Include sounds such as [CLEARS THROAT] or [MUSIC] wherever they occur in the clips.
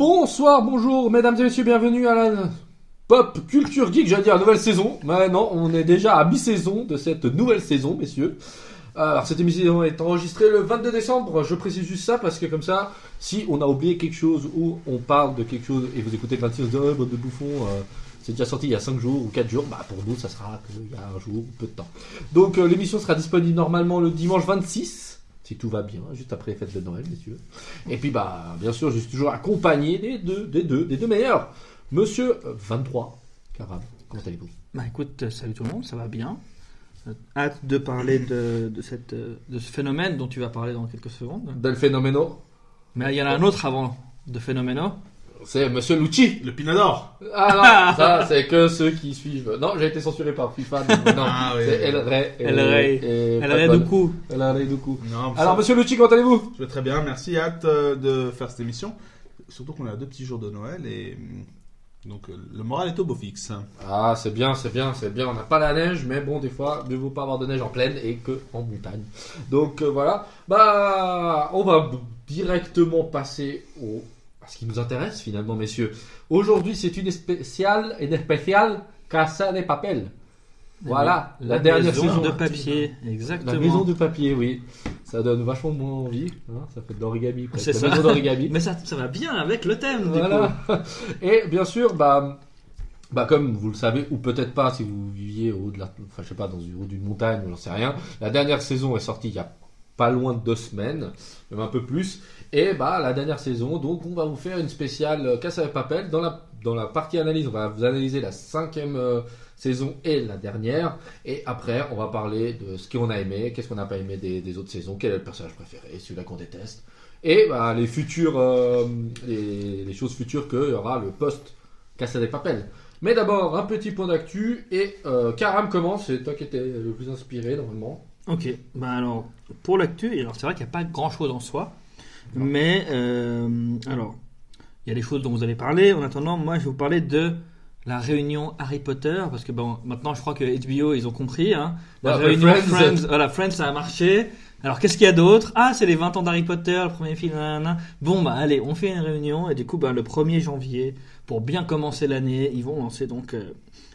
Bonsoir, bonjour, mesdames et messieurs, bienvenue à la Pop Culture Geek, j'allais dire nouvelle saison. Maintenant, on est déjà à mi-saison de cette nouvelle saison, messieurs. Alors, cette émission est enregistrée le 22 décembre. Je précise juste ça parce que comme ça, si on a oublié quelque chose ou on parle de quelque chose et vous écoutez le 26, vous dites, oh, bande de bouffons, euh, c'est déjà sorti il y a 5 jours ou 4 jours, bah pour nous, ça sera qu'il y a un jour ou peu de temps. Donc, euh, l'émission sera disponible normalement le dimanche 26 si tout va bien, juste après les fêtes de Noël, messieurs. Et puis, bah, bien sûr, je suis toujours accompagné des deux, des deux, des deux meilleurs. Monsieur euh, 23, Karam, comment allez-vous? Bah écoute, euh, salut tout le monde, ça va bien. Euh, Hâte de parler de, de, cette, euh, de ce phénomène dont tu vas parler dans quelques secondes. Del Fenomeno, Mais il y en a un autre avant de Phénoméno. C'est Monsieur Lucci. Le Pinador Ah non, [LAUGHS] ça, c'est que ceux qui suivent. Non, j'ai été censuré par FIFA. donc non, Ah oui. c'est El Rey. et- El Rey. et bol. du coup. El Rey du coup. Non, Alors, ça- Monsieur Lucci, comment allez-vous? Je vais très bien, merci. Hâte euh, de faire cette émission. Surtout qu'on a deux petits jours de Noël et hum, donc euh, le moral est au beau fixe. Ah, c'est bien, c'est bien, c'est bien. On n'a pas la neige, mais bon, des fois, mieux vaut pas avoir de neige en plaine et que en montagne. Donc euh, voilà. Bah, on va directement passer au ce qui nous intéresse finalement, messieurs. Aujourd'hui, c'est une spéciale, une spéciale Casa de Papel. Voilà, la, dernière maison saison de papier, exactement. La maison de papier, oui. Ça donne vachement moins envie. hein, ça fait de l'origami. C'est La ça. maison d'origami. [LAUGHS] Mais ça, ça va bien avec le thème, du Voilà. coup. [LAUGHS] Et bien sûr, bah, bah, comme vous le savez, ou peut-être pas si vous viviez au haut de la, enfin, je sais pas, dans une, au haut d'une montagne, j'en sais rien. La dernière saison est sortie il y a pas loin de deux semaines, même un peu plus. Et bah, la dernière saison, donc, on va vous faire une spéciale euh, avec Papel. Dans la, dans la partie analyse, on va vous analyser la cinquième euh, saison et la dernière. Et après, on va parler de ce qu'on a aimé, qu'est-ce qu'on n'a pas aimé des, des autres saisons, quel est le personnage préféré, celui-là qu'on déteste. Et bah, les futures, euh, les, choses futures qu'il y aura le post Casa Papel. Mais d'abord, un petit point d'actu. Et Karam commence, c'est toi qui étais le plus inspiré normalement. Ok, bah alors, pour l'actu, alors c'est vrai qu'il n'y a pas grand chose en soi, mais euh, alors, il y a des choses dont vous avez parlé. En attendant, moi je vais vous parler de la réunion Harry Potter, parce que bon, maintenant je crois que HBO ils ont compris. Hein, la Ouais, après réunion Friends. Friends, voilà, Friends ça a marché. Alors qu'est-ce qu'il y a d'autre? Ah, c'est les 20 ans d'Harry Potter, le premier film. nanana. Bon, bah allez, on fait une réunion, et du coup, bah, le 1er janvier, pour bien commencer l'année, ils vont lancer donc. euh,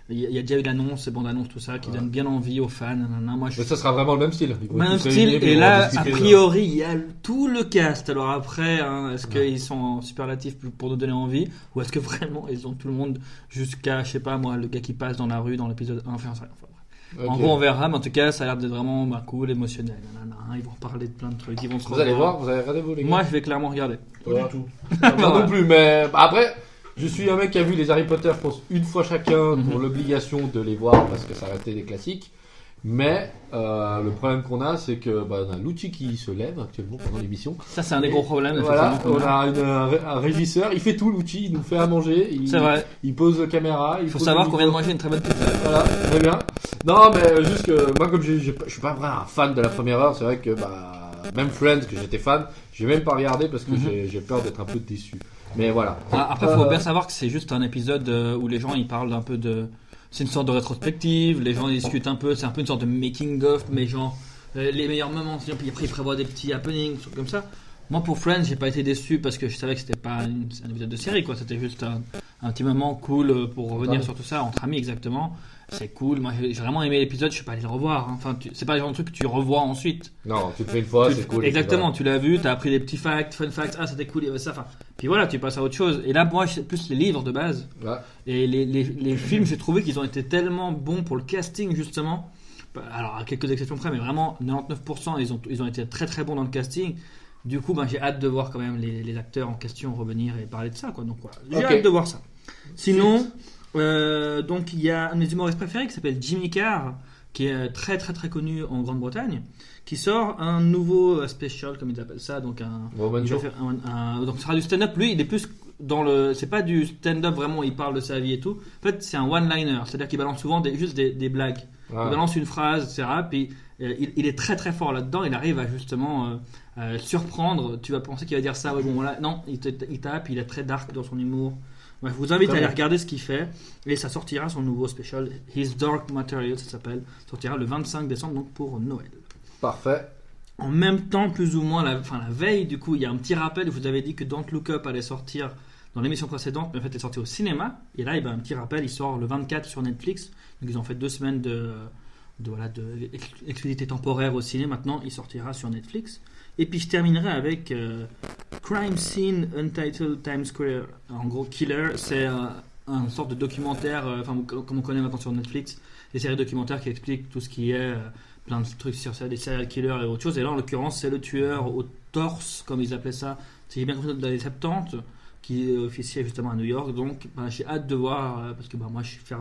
il y, a- déjà eu l'annonce, bande annonce, tout ça, qui Ouais. donne bien envie aux fans. nanana. Moi, je Mais ça sera vraiment le même style. Même style, et là, a priori, il y a tout le cast. Alors après, hein, est-ce Ouais. qu'ils sont en superlatif pour- nous donner envie Ou est-ce que vraiment ils ont tout le monde jusqu'à, je sais pas moi, le gars qui passe dans la rue dans l'épisode 1 enfin, enfin, bref. En gros, on verra, mais en tout cas, ça a l'air d'être vraiment bah, cool, émotionnel. nanana. Ils vont reparler de plein de trucs. Ils vont se Vous allez voir, vous allez regarder vous les gars Moi, je vais clairement regarder. Pas Ouais. du tout. Moi [LAUGHS] non plus, mais après, je suis un mec qui a vu les Harry Potter, je pense, une fois chacun pour Mhm. l'obligation de les voir parce que ça restait des classiques. Mais euh, le problème qu'on a, c'est que bah, on a Lucci qui se lève actuellement pendant l'émission. Ça, c'est un des gros problèmes. Voilà, on a. une- un, ré- un régisseur, il fait tout, Lucci, il nous fait à manger, il, vrai. il pose la caméra. Il faut savoir qu'on vient de manger une très bonne pizza. Voilà, très bien. Non, mais juste que moi, comme je suis pas vraiment un fan de la première heure, c'est vrai que bah, même Friends, que j'étais fan, j'ai même pas regardé parce que Mhm. j'ai peur d'être un peu déçu. Mais voilà. Ah, Après, il faut Euh, bien savoir que c'est juste un épisode euh, où les gens ils parlent un peu de. C'est une sorte de rétrospective, les gens ils discutent un peu, c'est un peu une sorte de making-of, mais genre euh, les meilleurs moments, puis après ils prévoient des petits happenings, des trucs comme ça. Moi pour Friends, j'ai pas été déçu parce que je savais que c'était pas une- un épisode de série, quoi. C'était juste un, un petit moment cool pour revenir Ouais. sur tout ça entre amis, exactement. C'est cool. Moi j'ai vraiment aimé l'épisode, je suis pas allé le revoir. hein. Enfin, tu- c'est pas le genre de truc que tu revois ensuite. Non, tu le fais une fois, Tu- c'est cool. Exactement, tu l'as vu, tu as appris des petits facts, fun facts, ah c'était cool, il y avait ça, enfin. Puis voilà, tu passes à autre chose. Et là, moi, c'est plus les livres de base. Et les, les, les films, j'ai trouvé qu'ils ont été tellement bons pour le casting, justement. Alors, à quelques exceptions près, mais vraiment, 99%, ils ont, ils ont été très très bons dans le casting. Du coup, ben, j'ai hâte de voir quand même les, les acteurs en question revenir et parler de ça. Quoi. Donc voilà, j'ai Ok. hâte de voir ça. Sinon, euh, donc il y a un de mes humoristes préférés qui s'appelle Jimmy Carr, qui est très très très connu en Grande-Bretagne, qui sort un nouveau euh, special, comme ils appellent ça, donc un, Bon, il va faire un- un- donc ce sera du stand-up. Lui, il est plus dans le. C'est pas du stand-up vraiment, il parle de sa vie et tout. En fait, c'est un one-liner, c'est-à-dire qu'il balance souvent des, juste des, des blagues. Il balance une phrase, etc. Puis euh, il, il est très très fort là-dedans. Il arrive à justement euh, euh, surprendre. Tu vas penser qu'il va dire ça, ouais, bon, voilà. Non, il, te- il tape, il est très dark dans son humour. Ouais, je vous invite Très à aller regarder ce qu'il fait. Et ça sortira son nouveau special, His Dark Material, ça s'appelle. Sortira le 25 décembre, donc pour Noël. Parfait. En même temps, plus ou moins, la, la veille, du coup, il y a un petit rappel. Je vous avais dit que Don't Look Up allait sortir dans l'émission précédente, mais en fait est sorti au cinéma. Et là, eh ben, un petit rappel, il sort le 24 sur Netflix. Donc ils ont fait deux semaines de, de voilà de exclusivité temporaire au ciné. Maintenant, il sortira sur Netflix. Et puis je terminerai avec euh, Crime Scene Untitled Times Square. En gros, Killer, c'est euh, un sorte de documentaire, euh, enfin comme on connaît maintenant sur Netflix, des séries documentaires qui expliquent tout ce qui est euh, plein de trucs sur ça, des serial killers et autre chose. Et là, en l'occurrence, c'est le tueur au torse, comme ils appelaient ça. Si j'ai bien compris, dans les 70 qui officiait justement à New York. Donc bah, j'ai hâte de voir, euh, parce que bah, moi je suis, fer-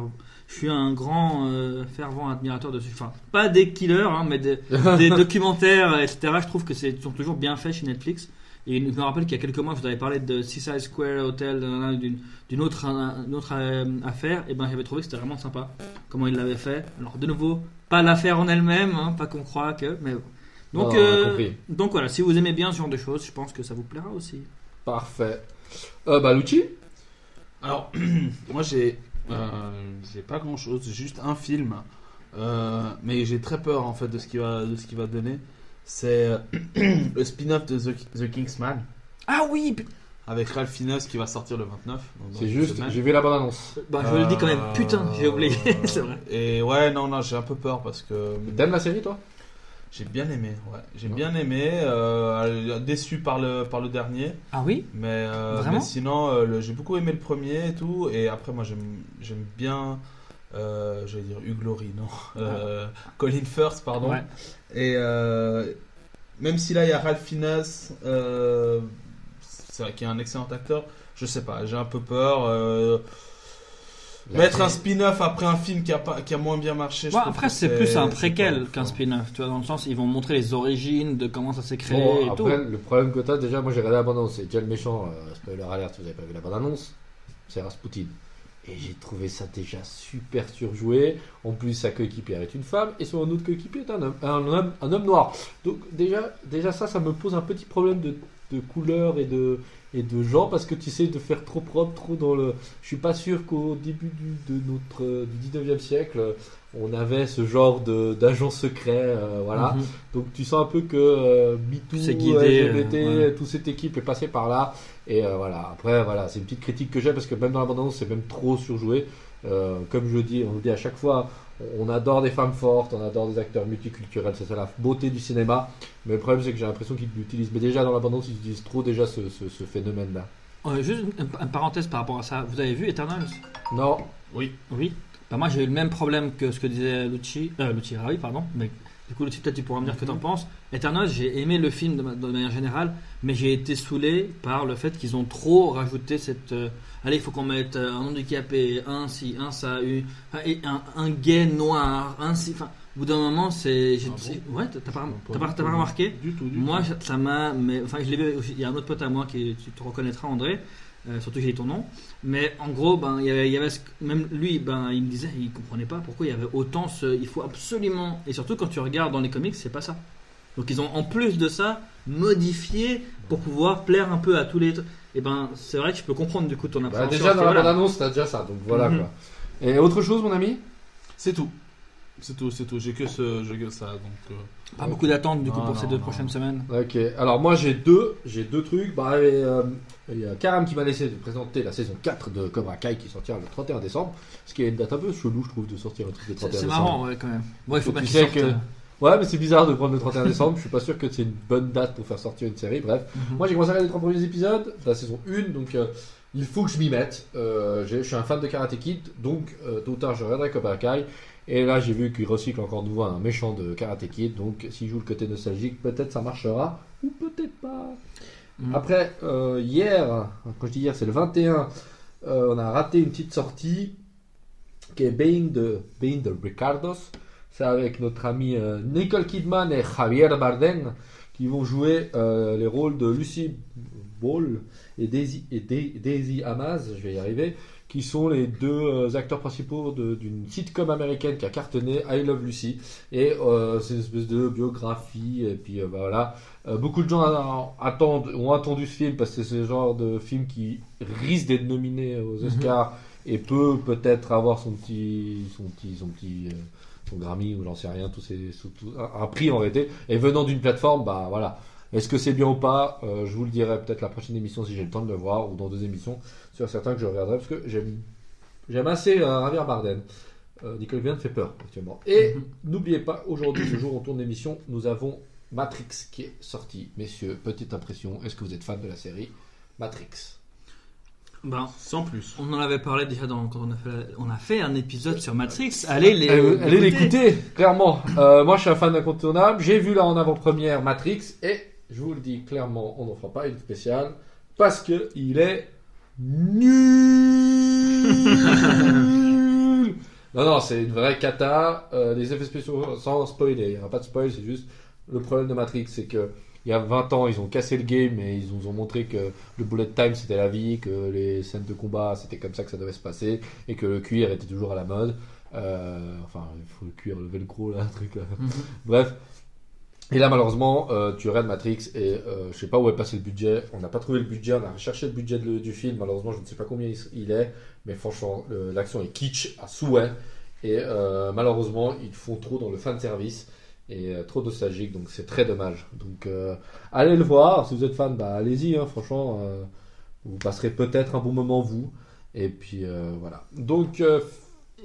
je suis un grand euh, fervent admirateur de ce. Enfin, pas des killers, hein, mais des, [LAUGHS] des documentaires, etc. Je trouve que c'est sont toujours bien faits chez Netflix. Et je me rappelle qu'il y a quelques mois, je vous avais parlé de Seaside Square Hotel, d'une autre, une autre euh, affaire, et ben j'avais trouvé que c'était vraiment sympa comment ils l'avaient fait. Alors de nouveau, pas l'affaire en elle-même, hein, pas qu'on croit que, mais euh, donc voilà, si vous aimez bien ce genre de choses, je pense que ça vous plaira aussi. Parfait. Euh, bah, Lucci Alors, [CLEARS THROAT] moi j'ai euh, j'ai pas grand chose, juste un film, Euh, mais j'ai très peur en fait de ce qu'il va de ce qu'il va donner. C'est euh, [CLEARS THROAT] le spin-off de The, The Kingsman Ah oui, avec Ralph Fiennes qui va sortir le 29. donc dans C'est juste, j'ai vu la bande annonce. bah, je le dis quand même, Euh, putain, j'ai oublié, [LAUGHS] c'est vrai. Et ouais, non, non, j'ai un peu peur parce que T'aimes la série, toi? J'ai bien aimé. Ouais, j'ai Ouais. bien aimé. euh, déçu par le par le dernier, Ah oui? Mais, euh, Vraiment? mais sinon, euh, j'ai beaucoup aimé le premier et tout. Et après, moi, j'aime j'aime bien. Euh, j'allais dire Hugh Laurie, non. Euh, Colin Firth, pardon. Ouais. Et euh, même si là il y a Ralph Fiennes, euh, c'est vrai qu'il est un excellent acteur, je sais pas, j'ai un peu peur. Mettre un spin-off après un film qui a, pas, qui a moins bien marché. je Ouais, trouve après, c'est plus un préquel qu'un spin-off, tu vois, dans le sens, ils vont montrer les origines de comment ça s'est créé Bon, et après, tout. le problème que t'as, déjà, moi j'ai regardé la bande annonce, c'est déjà le méchant, euh, spoiler alert si vous avez pas vu la bande annonce, c'est Rasputin. Et j'ai trouvé ça déjà super surjoué. En plus, sa coéquipière est une femme et son autre coéquipier est un homme, un homme, un homme noir. Donc, déjà, déjà, ça, ça me pose un petit problème de, de couleur et de, et de genre parce que tu sais de faire trop propre, trop dans le. Je suis pas sûr qu'au début du, de notre euh, du 19e siècle, euh, on avait ce genre d'agent secret. euh, voilà. Mhm. Donc tu sens un peu que euh, MeToo, guidé, LGBT, euh, ouais. toute cette équipe est passée par là. Et euh, voilà, après, voilà, c'est une petite critique que j'ai parce que même dans l'abondance, c'est même trop surjoué. Euh, comme je dis, on le dit à chaque fois, on adore des femmes fortes, on adore des acteurs multiculturels, c'est ça la beauté du cinéma. Mais le problème, c'est que j'ai l'impression qu'ils l'utilisent. Mais déjà dans l'abondance, ils utilisent trop déjà ce, ce- ce phénomène-là. Euh, juste une, une parenthèse par rapport à ça. Vous avez vu Eternals? Non, Oui. Oui. Bah, moi, j'ai eu le même problème que ce que disait Lucci, euh, Lucci Ravi, pardon. Mais du coup, Lucci, peut-être tu pourras me dire ce que tu en penses. Eternals, j'ai aimé le film de, ma- de manière générale, mais j'ai été saoulé par le fait qu'ils ont trop rajouté cette. euh, allez, il faut qu'on mette euh, un handicapé, un ci, un ça, une- un, un gay noir, un ci. Enfin, au bout d'un moment, c'est. Ah bon ouais, t'as pas, pas, t'as pas remarqué Du tout, du Moi, tout. ça- m'a. mais- Enfin, je l'ai vu. Il y a un autre pote à moi qui tu te reconnaîtras, André. euh, surtout j'ai ton nom. Mais en gros, ben, il y avait, il y avait ce- même lui, ben, il me disait, il comprenait pas pourquoi il y avait autant ce. Il faut absolument. Et surtout quand tu regardes dans les comics, c'est pas ça. Donc ils ont en plus de ça modifié pour pouvoir plaire un peu à tous les. Et ben, c'est vrai que je peux comprendre du coup ton Bah, appréhension. déjà dans la niveau-là. bande annonce, t'as déjà ça. Donc voilà Mhm. quoi. Et autre chose, mon ami? C'est tout. C'est tout, c'est tout. J'ai que, ce, j'ai que ça. Donc, euh, Pas beaucoup d'attentes du coup Non, pour ces non, deux non. prochaines semaines. Ok, alors moi j'ai deux, j'ai deux trucs. Bah, et, euh, il y a Karam qui m'a laissé de présenter la saison 4 de Cobra Kai qui sortira le 31 décembre. Ce qui est une date un peu chelou, je trouve, de sortir un truc le C'est 31 c'est décembre. marrant, ouais, quand même. Bon, il faut bien tu qu'ils sais sortent, que- euh, Ouais, mais c'est bizarre de prendre le 31 décembre. je suis pas sûr que c'est une bonne date pour faire sortir une série. Bref, mhm. moi j'ai commencé à regarder les trois premiers épisodes de la saison 1, donc euh, il faut que je m'y mette. Euh, je suis un fan de Karate Kid, donc euh, tôt ou tard je regarderai Cobra Kai. Et là j'ai vu qu'il recycle encore de nouveau un méchant de Karate Kid, donc s'il joue le côté nostalgique, peut-être ça marchera, ou peut-être pas. Mhm. Après, hier, quand je dis hier, c'est le 21, euh, on a raté une petite sortie qui est Being the, Being the Ricardos. C'est avec notre ami euh, Nicole Kidman et Javier Bardem qui vont jouer euh, les rôles de Lucy Ball et Daisy, et Da- Daisy Amaz, je vais y arriver, qui sont les deux euh, acteurs principaux d'une sitcom américaine qui a cartonné, I Love Lucy. Et euh, c'est une espèce de biographie, et puis euh, bah, voilà. Beaucoup de gens a- attendent, ont attendu ce film parce que c'est ce genre de film qui risque d'être nominé aux Mhm. Oscars et peut peut-être avoir son petit, son petit, son petit, Grammy ou j'en sais rien, tous ces, sous- tout- un, prix en réalité. Et venant d'une plateforme, bah voilà. Est-ce que c'est bien ou pas euh, Je vous le dirai peut-être la prochaine émission si j'ai le temps de le voir, ou dans deux émissions, sur certains que je regarderai, parce que j'aime, j'aime assez euh, Javier Bardem. Euh, Nicole Vienne fait peur actuellement. Et n'oubliez pas, aujourd'hui, ce jour on tourne l'émission, nous avons Matrix qui est sorti. Messieurs, petite impression, est-ce que vous êtes fan de la série Matrix? Ben, Sans plus. on en avait parlé déjà dans, quand on a, fait la- on a fait un épisode sur Matrix. Allez les, Euh, Allez l'écouter. l'écouter, clairement. Euh, moi, je suis un fan incontournable. J'ai vu là en avant-première Matrix et je vous le dis clairement, on n'en fera pas une spéciale parce que il est nul. [LAUGHS] non, non, c'est une vraie cata. Euh, les effets spéciaux, sans spoiler, il n'y aura pas de spoil, c'est juste le problème de Matrix, c'est que il y a 20 ans, ils ont cassé le game et ils nous ont montré que le bullet time c'était la vie, que les scènes de combat c'était comme ça que ça devait se passer et que le cuir était toujours à la mode. Euh, enfin, il faut le cuir, le velcro là, un truc là. Mhm. Bref. Et là, malheureusement, euh, tu regardes Matrix et euh, je sais pas où est passé le budget. On n'a pas trouvé le budget, on a recherché le budget de- du film. Malheureusement, je ne sais pas combien il, est, mais franchement, l'action est kitsch à souhait. Et euh, malheureusement, ils font trop dans le fan service et euh, trop nostalgique, donc c'est très dommage. Donc, euh, allez le voir. Si vous êtes fan, bah allez-y. hein, franchement, euh, vous passerez peut-être un bon moment vous. Et puis voilà. Donc,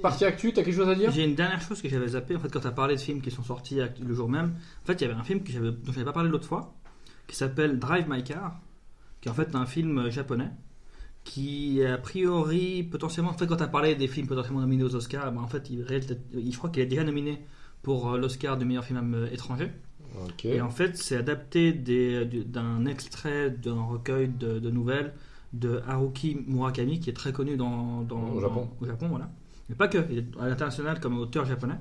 partie actu, t'as quelque chose à dire? J'ai une dernière chose que j'avais zappé. En fait, quand tu as parlé de films qui sont sortis le jour même, en fait, il y avait un film que j'avais, dont je n'avais pas parlé l'autre fois, qui s'appelle Drive My Car, qui est en fait un film japonais, qui a priori, potentiellement, en fait, quand tu as parlé des films potentiellement nominés aux Oscars, ben, en fait, je crois qu'il est déjà nominé pour euh, l'Oscar du meilleur film euh, étranger. Et en fait, c'est adapté d'un extrait d'un recueil de, de nouvelles de Haruki Murakami, qui est très connu dans, dans- Au Japon. dans- au Japon, voilà. Mais pas que, il est à l'international comme auteur japonais.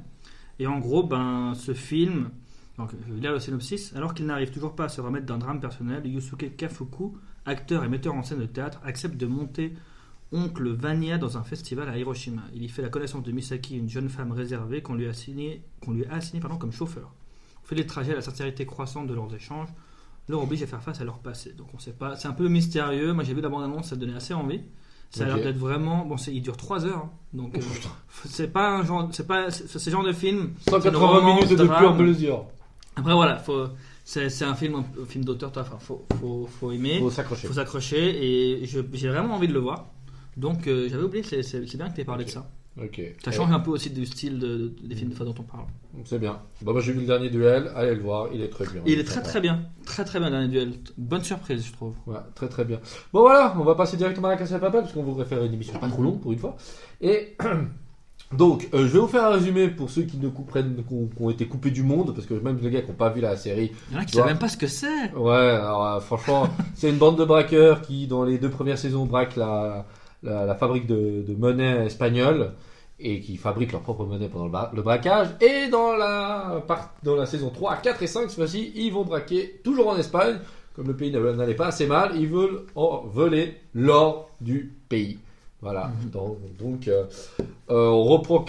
Et en gros, ben, ce film, donc, je vais lire le synopsis. Alors qu'il n'arrive toujours pas à se remettre d'un drame personnel, Yusuke Kafuku, acteur et metteur en scène de théâtre, accepte de monter Oncle Vania dans un festival à Hiroshima. Il y fait la connaissance de Misaki, une jeune femme réservée qu'on lui a assignée assigné, comme chauffeur. Au fil des trajets, la sincérité croissante de leurs échanges leur oblige à faire face à leur passé. Donc on sait pas, c'est un peu mystérieux. Moi j'ai vu la bande-annonce, ça donnait assez envie. Ça a l'air d'être vraiment, bon, il dure 3 heures, hein. donc Oh, euh, c'est pas un genre, c'est pas, c'est c'est ce genre de film. 180 romance, minutes de pure mesure. Après voilà, faut, c'est un film, un film d'auteur, enfin, faut, faut, faut aimer, Faut s'accrocher. faut s'accrocher, et j'ai vraiment envie de le voir. Donc euh, j'avais oublié, c'est c'est- c'est bien que tu aies parlé de ça. Ok. Ça change un peu aussi du style de- de- des films de fois dont on parle. C'est bien. Bon, bah, j'ai vu le dernier duel. Allez le voir. Il est très bien. Il est très très bien, très très bien dans les duels. Bonne surprise, je trouve. Ouais, très très bien. Bon voilà, on va passer directement à la casse à papel parce qu'on voudrait faire une émission pas trop longue pour une fois. Et [CLEARS THROAT] donc, euh, je vais vous faire un résumé pour ceux qui ne comprennent, qui ont, qui ont été coupés du monde, parce que même les gars qui n'ont pas vu la série. Il y en a qui Ouais. savent même pas ce que c'est. Ouais, alors euh, franchement, [LAUGHS] c'est une bande de braqueurs qui, dans les deux premières saisons, braquent la, la, la fabrique de, de monnaie espagnole et qui fabriquent leur propre monnaie pendant le, bra- le braquage. Et dans la, dans la saison 3, 4 et 5, cette fois-ci, ils vont braquer toujours en Espagne. Comme le pays n'allait pas assez mal, ils veulent en voler l'or du pays. Voilà. Donc, donc, euh, euh, on reprend,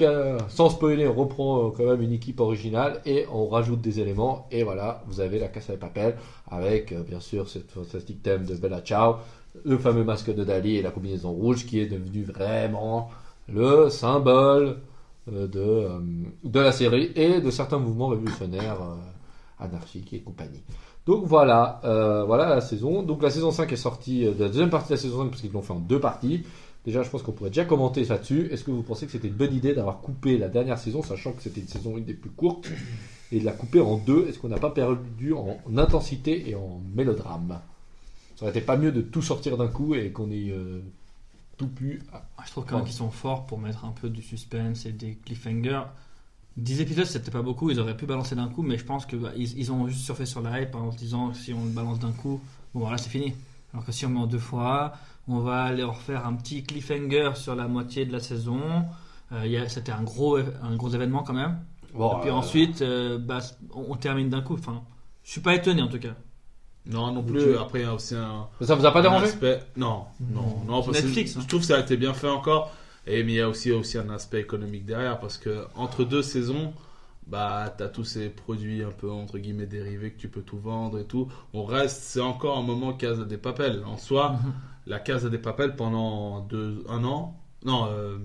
sans spoiler, on reprend euh, quand même une équipe originale et on rajoute des éléments. Et voilà, vous avez la casse à papel avec bien sûr ce fantastique thème de Bella Ciao, le fameux masque de Dali et la combinaison rouge qui est devenu vraiment le symbole euh, de, euh, de la série et de certains mouvements révolutionnaires euh, anarchiques et compagnie. Donc voilà, voilà la saison. Donc la saison 5 est sortie, de la deuxième partie de la saison 5 parce qu'ils l'ont fait en deux parties. Déjà, je pense qu'on pourrait déjà commenter là-dessus. Est-ce que vous pensez que c'était une bonne idée d'avoir coupé la dernière saison, sachant que c'était une saison une des plus courtes, et de la couper en deux? Est-ce qu'on n'a pas perdu en intensité et en mélodrame? Ça aurait été pas mieux de tout sortir d'un coup et qu'on ait euh, tout pu. Ah, Je trouve quand même qu'ils sont forts pour mettre un peu du suspense et des cliffhangers. 10 épisodes, c'était pas beaucoup, ils auraient pu balancer d'un coup, mais je pense qu'ils ils ils ont juste surfé sur la hype en se disant si on le balance d'un coup, bon voilà, c'est fini. Alors que si on met en deux fois, on va aller refaire un petit cliffhanger sur la moitié de la saison. Euh, c'était un gros, un gros événement quand même. Bon, et puis euh, ensuite, euh, bah, on, on termine d'un coup. Enfin, je suis pas étonné en tout cas. Non, non Tu- plus. Après, il y a aussi un. Ça vous a pas dérangé aspect- Non, non, non. parce Netflix, hein. Je trouve que ça a été bien fait encore. Et mais il y a aussi, aussi un aspect économique derrière parce que entre deux saisons, bah t'as tous ces produits un peu entre guillemets dérivés que tu peux tout vendre et tout. On reste, c'est encore un moment Casa des Papel. En soi, la Casa des Papel pendant deux, un an, non, euh,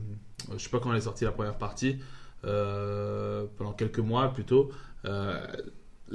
je sais pas quand elle est sortie la première partie, euh, pendant quelques mois plutôt. euh,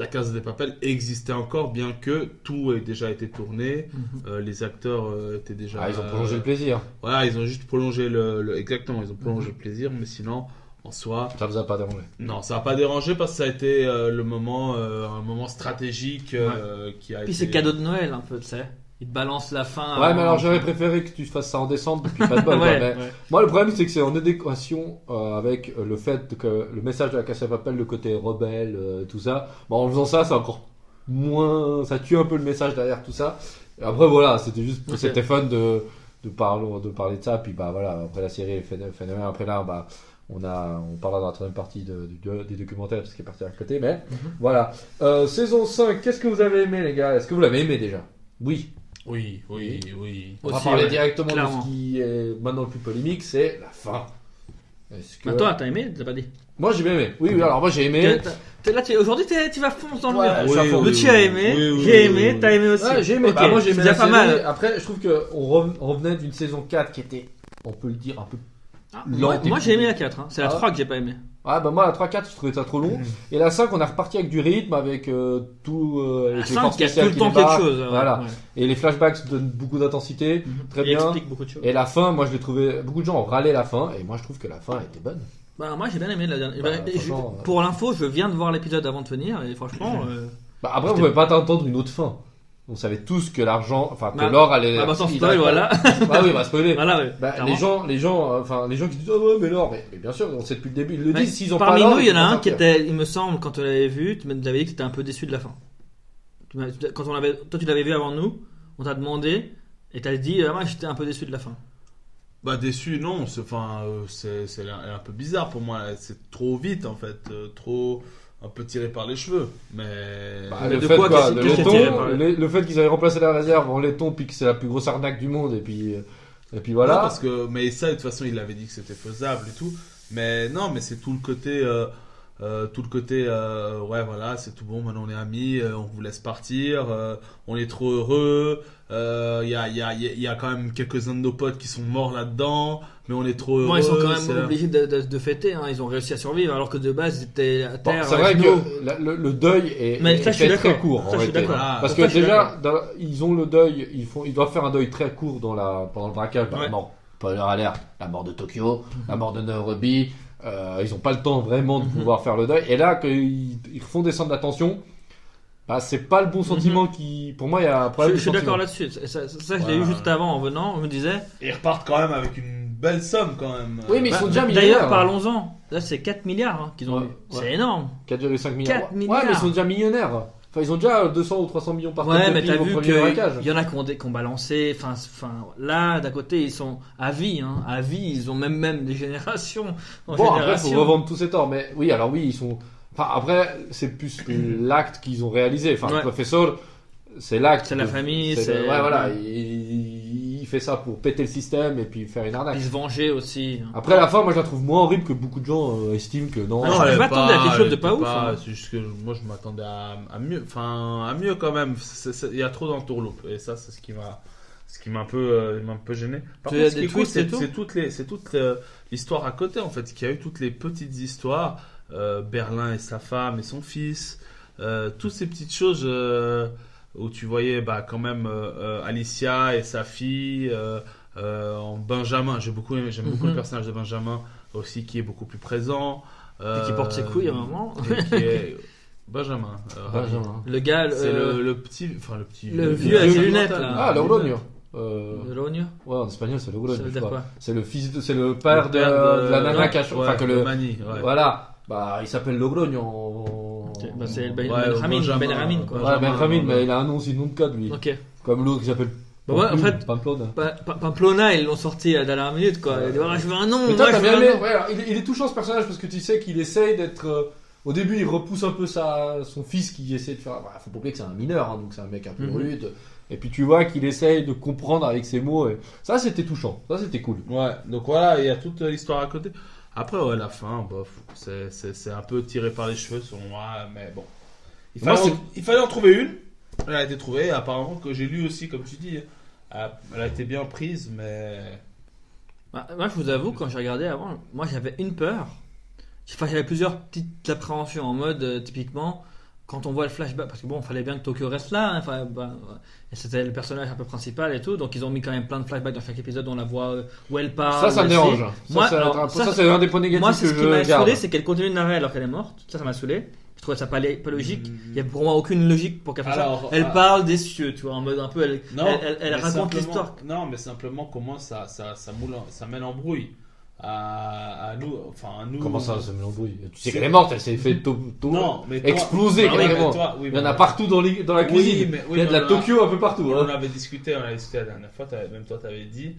la Casa des Papel existait encore, bien que tout ait déjà été tourné, Mhm. euh, les acteurs euh, étaient déjà. Ah, ils ont prolongé le plaisir. Voilà, ils ont juste prolongé le, le- exactement, ils ont prolongé Mhm. le plaisir, mais sinon, en soi, Ça vous a pas dérangé? non, ça n'a pas dérangé parce que ça a été euh, le moment, euh, un moment stratégique euh, qui a Puis été. c'est cadeau de Noël un peu, tu sais. Ils te balancent la fin. Ouais, mais alors j'aurais préféré que tu fasses ça en décembre, puis pas de bol. [LAUGHS] Ouais, mais- ouais. Moi, le problème, c'est que c'est en adéquation euh, avec euh, le fait que le message de la Casa de Papel, le côté rebelle, euh, tout ça. Bon, en faisant ça, c'est encore moins. Ça tue un peu le message derrière tout ça. Et après, voilà, c'était juste. C'était fun de, de, parler, de parler de ça. Puis, bah voilà, après la série phénomène. Après là, bah. On, a, on parlera dans la troisième partie de, du- des documentaires, parce qu'il est parti à côté, mais Mhm. voilà. Euh, saison 5, qu'est-ce que vous avez aimé, les gars? Est-ce que vous l'avez aimé déjà? Oui. Oui, oui, oui. On va parler ouais, directement clairement. de ce qui est maintenant le plus polémique, c'est la fin. Est-ce que... Bah, toi, t'as aimé T'as pas dit Moi j'ai bien aimé. Oui, oui, alors moi j'ai aimé. T'as- t'as- Là, tu- aujourd'hui, t'es- tu vas fonce dans le Ouais, mur. je suis à fond. Le tu as aimé, oui, oui, j'ai oui, aimé, oui. t'as aimé aussi. Ouais, j'ai aimé. Ok, Bah, moi j'ai c'est aimé déjà la pas série. mal. Après, je trouve qu'on rev- on revenait d'une saison 4 qui était, on peut le dire, un peu. Ah, lente moi, j'ai aimé la 4. hein. C'est la Ah ouais 3 que j'ai pas aimé. Ah bah moi la 3-4 je trouvais ça trop long. Et la 5 on a reparti avec du rythme, avec euh, tout. euh, La avec les 5, forces il y a tout spéciales le qui temps débarquent. quelque chose. ouais, Voilà. ouais. Et les flashbacks donnent beaucoup d'intensité. Très Il bien. explique beaucoup de choses. Et la fin, moi je l'ai trouvé. Beaucoup de gens ont râlé la fin. Et moi je trouve que la fin était bonne. Bah, moi, j'ai bien aimé la dernière. Bah, Bah, je- euh, Pour l'info, je viens de voir l'épisode avant de venir et franchement. [LAUGHS] euh, Bah après, vous pouvez pas t'entendre une autre fin. On savait tous que l'argent, enfin que Bah, l'or allait. Ah bah, sans il spoil, voilà. Bah oui, on va spoiler. voilà, ouais. Bah, les gens, les gens, euh, enfin les gens qui disent oh ouais mais l'or, mais, mais bien sûr, on sait depuis le début, ils le Mais disent. S'ils ont pas Parmi nous, il y en a un qui était, il me semble, quand on l'avait vu, tu nous avais dit que tu étais un peu déçu de la fin. Quand on l'avait, toi, tu l'avais vu avant nous, on t'a demandé et t'as dit, ah, moi, j'étais un peu déçu de la fin. Bah déçu, non. C'est enfin, euh, c'est c'est un, un peu bizarre pour moi. C'est trop vite en fait, euh, trop un peu tiré par les cheveux. Mais Bah, Mais le de fait quoi quoi, laiton, le, qu'ils avaient remplacé la réserve en laiton, puis que c'est la plus grosse arnaque du monde, et puis euh, et puis Non, voilà. parce que, mais ça, de toute façon, il avait dit que c'était faisable et tout. Mais non, mais c'est tout le côté, euh, euh, tout le côté, euh, ouais, voilà, c'est tout bon. Maintenant, on est amis, euh, on vous laisse partir, euh, on est trop heureux. euh, Il y a, il y a, il y a quand même quelques-uns de nos potes qui sont morts là-dedans, mais on est trop heureux. Bon, ils sont quand même obligés de, de- de fêter, hein. ils ont réussi à survivre alors que de base ils étaient à Bon, terre. c'est vrai que la- le, le deuil est, Mais je très court Ça, en je suis réalité. d'accord. Voilà. Parce que déjà, dans- ils ont le deuil, ils font, ils doivent faire un deuil très court dans la, pendant le braquage. Bah, Ouais. non, pas leur alerte. La mort de Tokyo, la mort de Nairobi. Euh, ils ont pas le temps vraiment de Mhm. pouvoir faire le deuil. Et là, qu'ils ils font descendre la tension, bah, c'est pas le bon sentiment qui, pour moi, il y a un Je, problème. je de suis d'accord sentiment. là-dessus. Ça, ça- ça, je l'ai Ouais. eu juste avant en venant. Je me disais. Et ils repartent quand même avec une belle somme quand même. Oui, mais ils Bah, sont déjà D'ailleurs, millionnaires. parlons-en. Là, c'est 4 milliards hein, qu'ils ont Ouais, eu. ouais. C'est énorme. 4,5 milliards. 4 Ouais, milliards. mais ils sont déjà millionnaires. Enfin, ils ont déjà 200 ou 300 millions par Ouais, mais t'as vu qu'il y en a qui ont, qui ont balancé. Enfin, enfin, là, d'un côté, ils sont à vie. Hein, à vie, ils ont même, même des générations. en Bon, après, génération. faut revendre tous ces torts. Mais oui, alors oui, ils sont. Enfin, après, c'est plus l'acte qu'ils ont réalisé. Enfin, Ouais. le professeur, c'est l'acte. C'est la famille, c'est Ouais, voilà. Il, il fait ça pour péter le système et puis faire une arnaque. Ils se vengeaient aussi. Après, la fin, moi, je la trouve moins horrible que beaucoup de gens euh, estiment que non. Ah, je m'attendais à quelque chose de pas ouf, hein. C'est juste que moi je m'attendais à, à mieux, enfin à mieux quand même. Il y a trop d'entourloupe et ça c'est ce qui m'a, ce qui m'a un peu, euh, m'a un peu gêné. Par contre, ce des qui est cool, c'est tout c'est toute les, c'est toute euh, l'histoire à côté en fait. Qu'il y a eu toutes les petites histoires, euh, Berlin et sa femme et son fils, euh, toutes ces petites choses. Où tu voyais bah, quand même euh, euh, Alicia et sa fille euh, euh, en Benjamin. J'ai beaucoup aimé, j'aime beaucoup Mhm. le personnage de Benjamin aussi qui est beaucoup plus présent. Et qui porte ses couilles à un moment. et qui est [LAUGHS] Benjamin. euh, Benjamin. Le gars, C'est euh, le, le petit, enfin le petit. le vieux avec les lunettes, là. Ah, Logroño. Euh, le Logno ouais, en espagnol, c'est. Ça veut dire quoi C'est le fils, de- c'est le père, Le de, la nana qui a enfin que le, Mani, ouais. voilà. Bah, il s'appelle Logroño. Bah, c'est Ben Ouais, Benjamin, Benjamin, quoi. Ouais, Benjamin, Benjamin, ouais. mais il a un nom aussi, nom de code, lui. Ok. Comme l'autre qui s'appelle. Bah ouais, en Pamplona, fait- Pamplona. Pa- Pa- Pamplona, ils l'ont sorti à la dernière minute, quoi. Il dit, Ah, je veux un nom, Mais toi, moi, t'as je bien veux un aimé. nom. ouais, alors, il, il est touchant ce personnage parce que tu sais qu'il essaye d'être. euh, au début, il repousse un peu sa, son fils qui essaie de faire. Bah, faut pas oublier que c'est un mineur, hein, donc c'est un mec un peu Mhm. rude. Et puis tu vois qu'il essaye de comprendre avec ses mots. Et... Ça, c'était touchant. Ça, c'était cool. Ouais, donc voilà, il y a toute euh, l'histoire à côté. Après, ouais, la fin, bof, c'est- c'est c'est un peu tiré par les cheveux selon moi, mais bon. Il fallait, en, il fallait en trouver une. Elle a été trouvée, apparemment que j'ai lu aussi, comme tu dis, elle a- elle a été bien prise, mais. Bah, moi, je vous avoue, quand j'ai regardé avant, moi, j'avais une peur. Enfin, j'avais plusieurs petites appréhensions en mode, euh, typiquement, quand on voit le flashback, parce que bon, il fallait bien que Tokyo reste là, hein, enfin, bah, et c'était le personnage un peu principal et tout, donc ils ont mis quand même plein de flashbacks dans chaque épisode, on la voit euh, où elle parle. Ça, ça me dérange. Ça, Moi, c'est alors, un- ça, ça, c'est un des points négatifs Moi, que ce qui m'a je saoulé, c'est qu'elle continue de narrer alors qu'elle est morte. Ça, ça m'a saoulé. Je trouvais ça pas, pas logique. Il y a pour moi aucune logique pour qu'elle fasse Alors, ça. Elle ah. parle des cieux, tu vois, en mode un peu, elle, Non, elle, elle- raconte l'histoire. Non, mais simplement comment ça, ça, ça, moule, en- ça mène en brouille à, à nous. Enfin, à nous. Comment ça, ça me l'embrouille Tu sais qu'elle est morte, elle s'est fait to- to- Non, mais toi- exploser oui, mais carrément. toi- oui, Il y en a partout dans, les- dans la Oui, cuisine. mais- Il y a de la a- Tokyo un peu partout. On en hein. avait discuté, on avait discuté la dernière fois, même toi t'avais dit,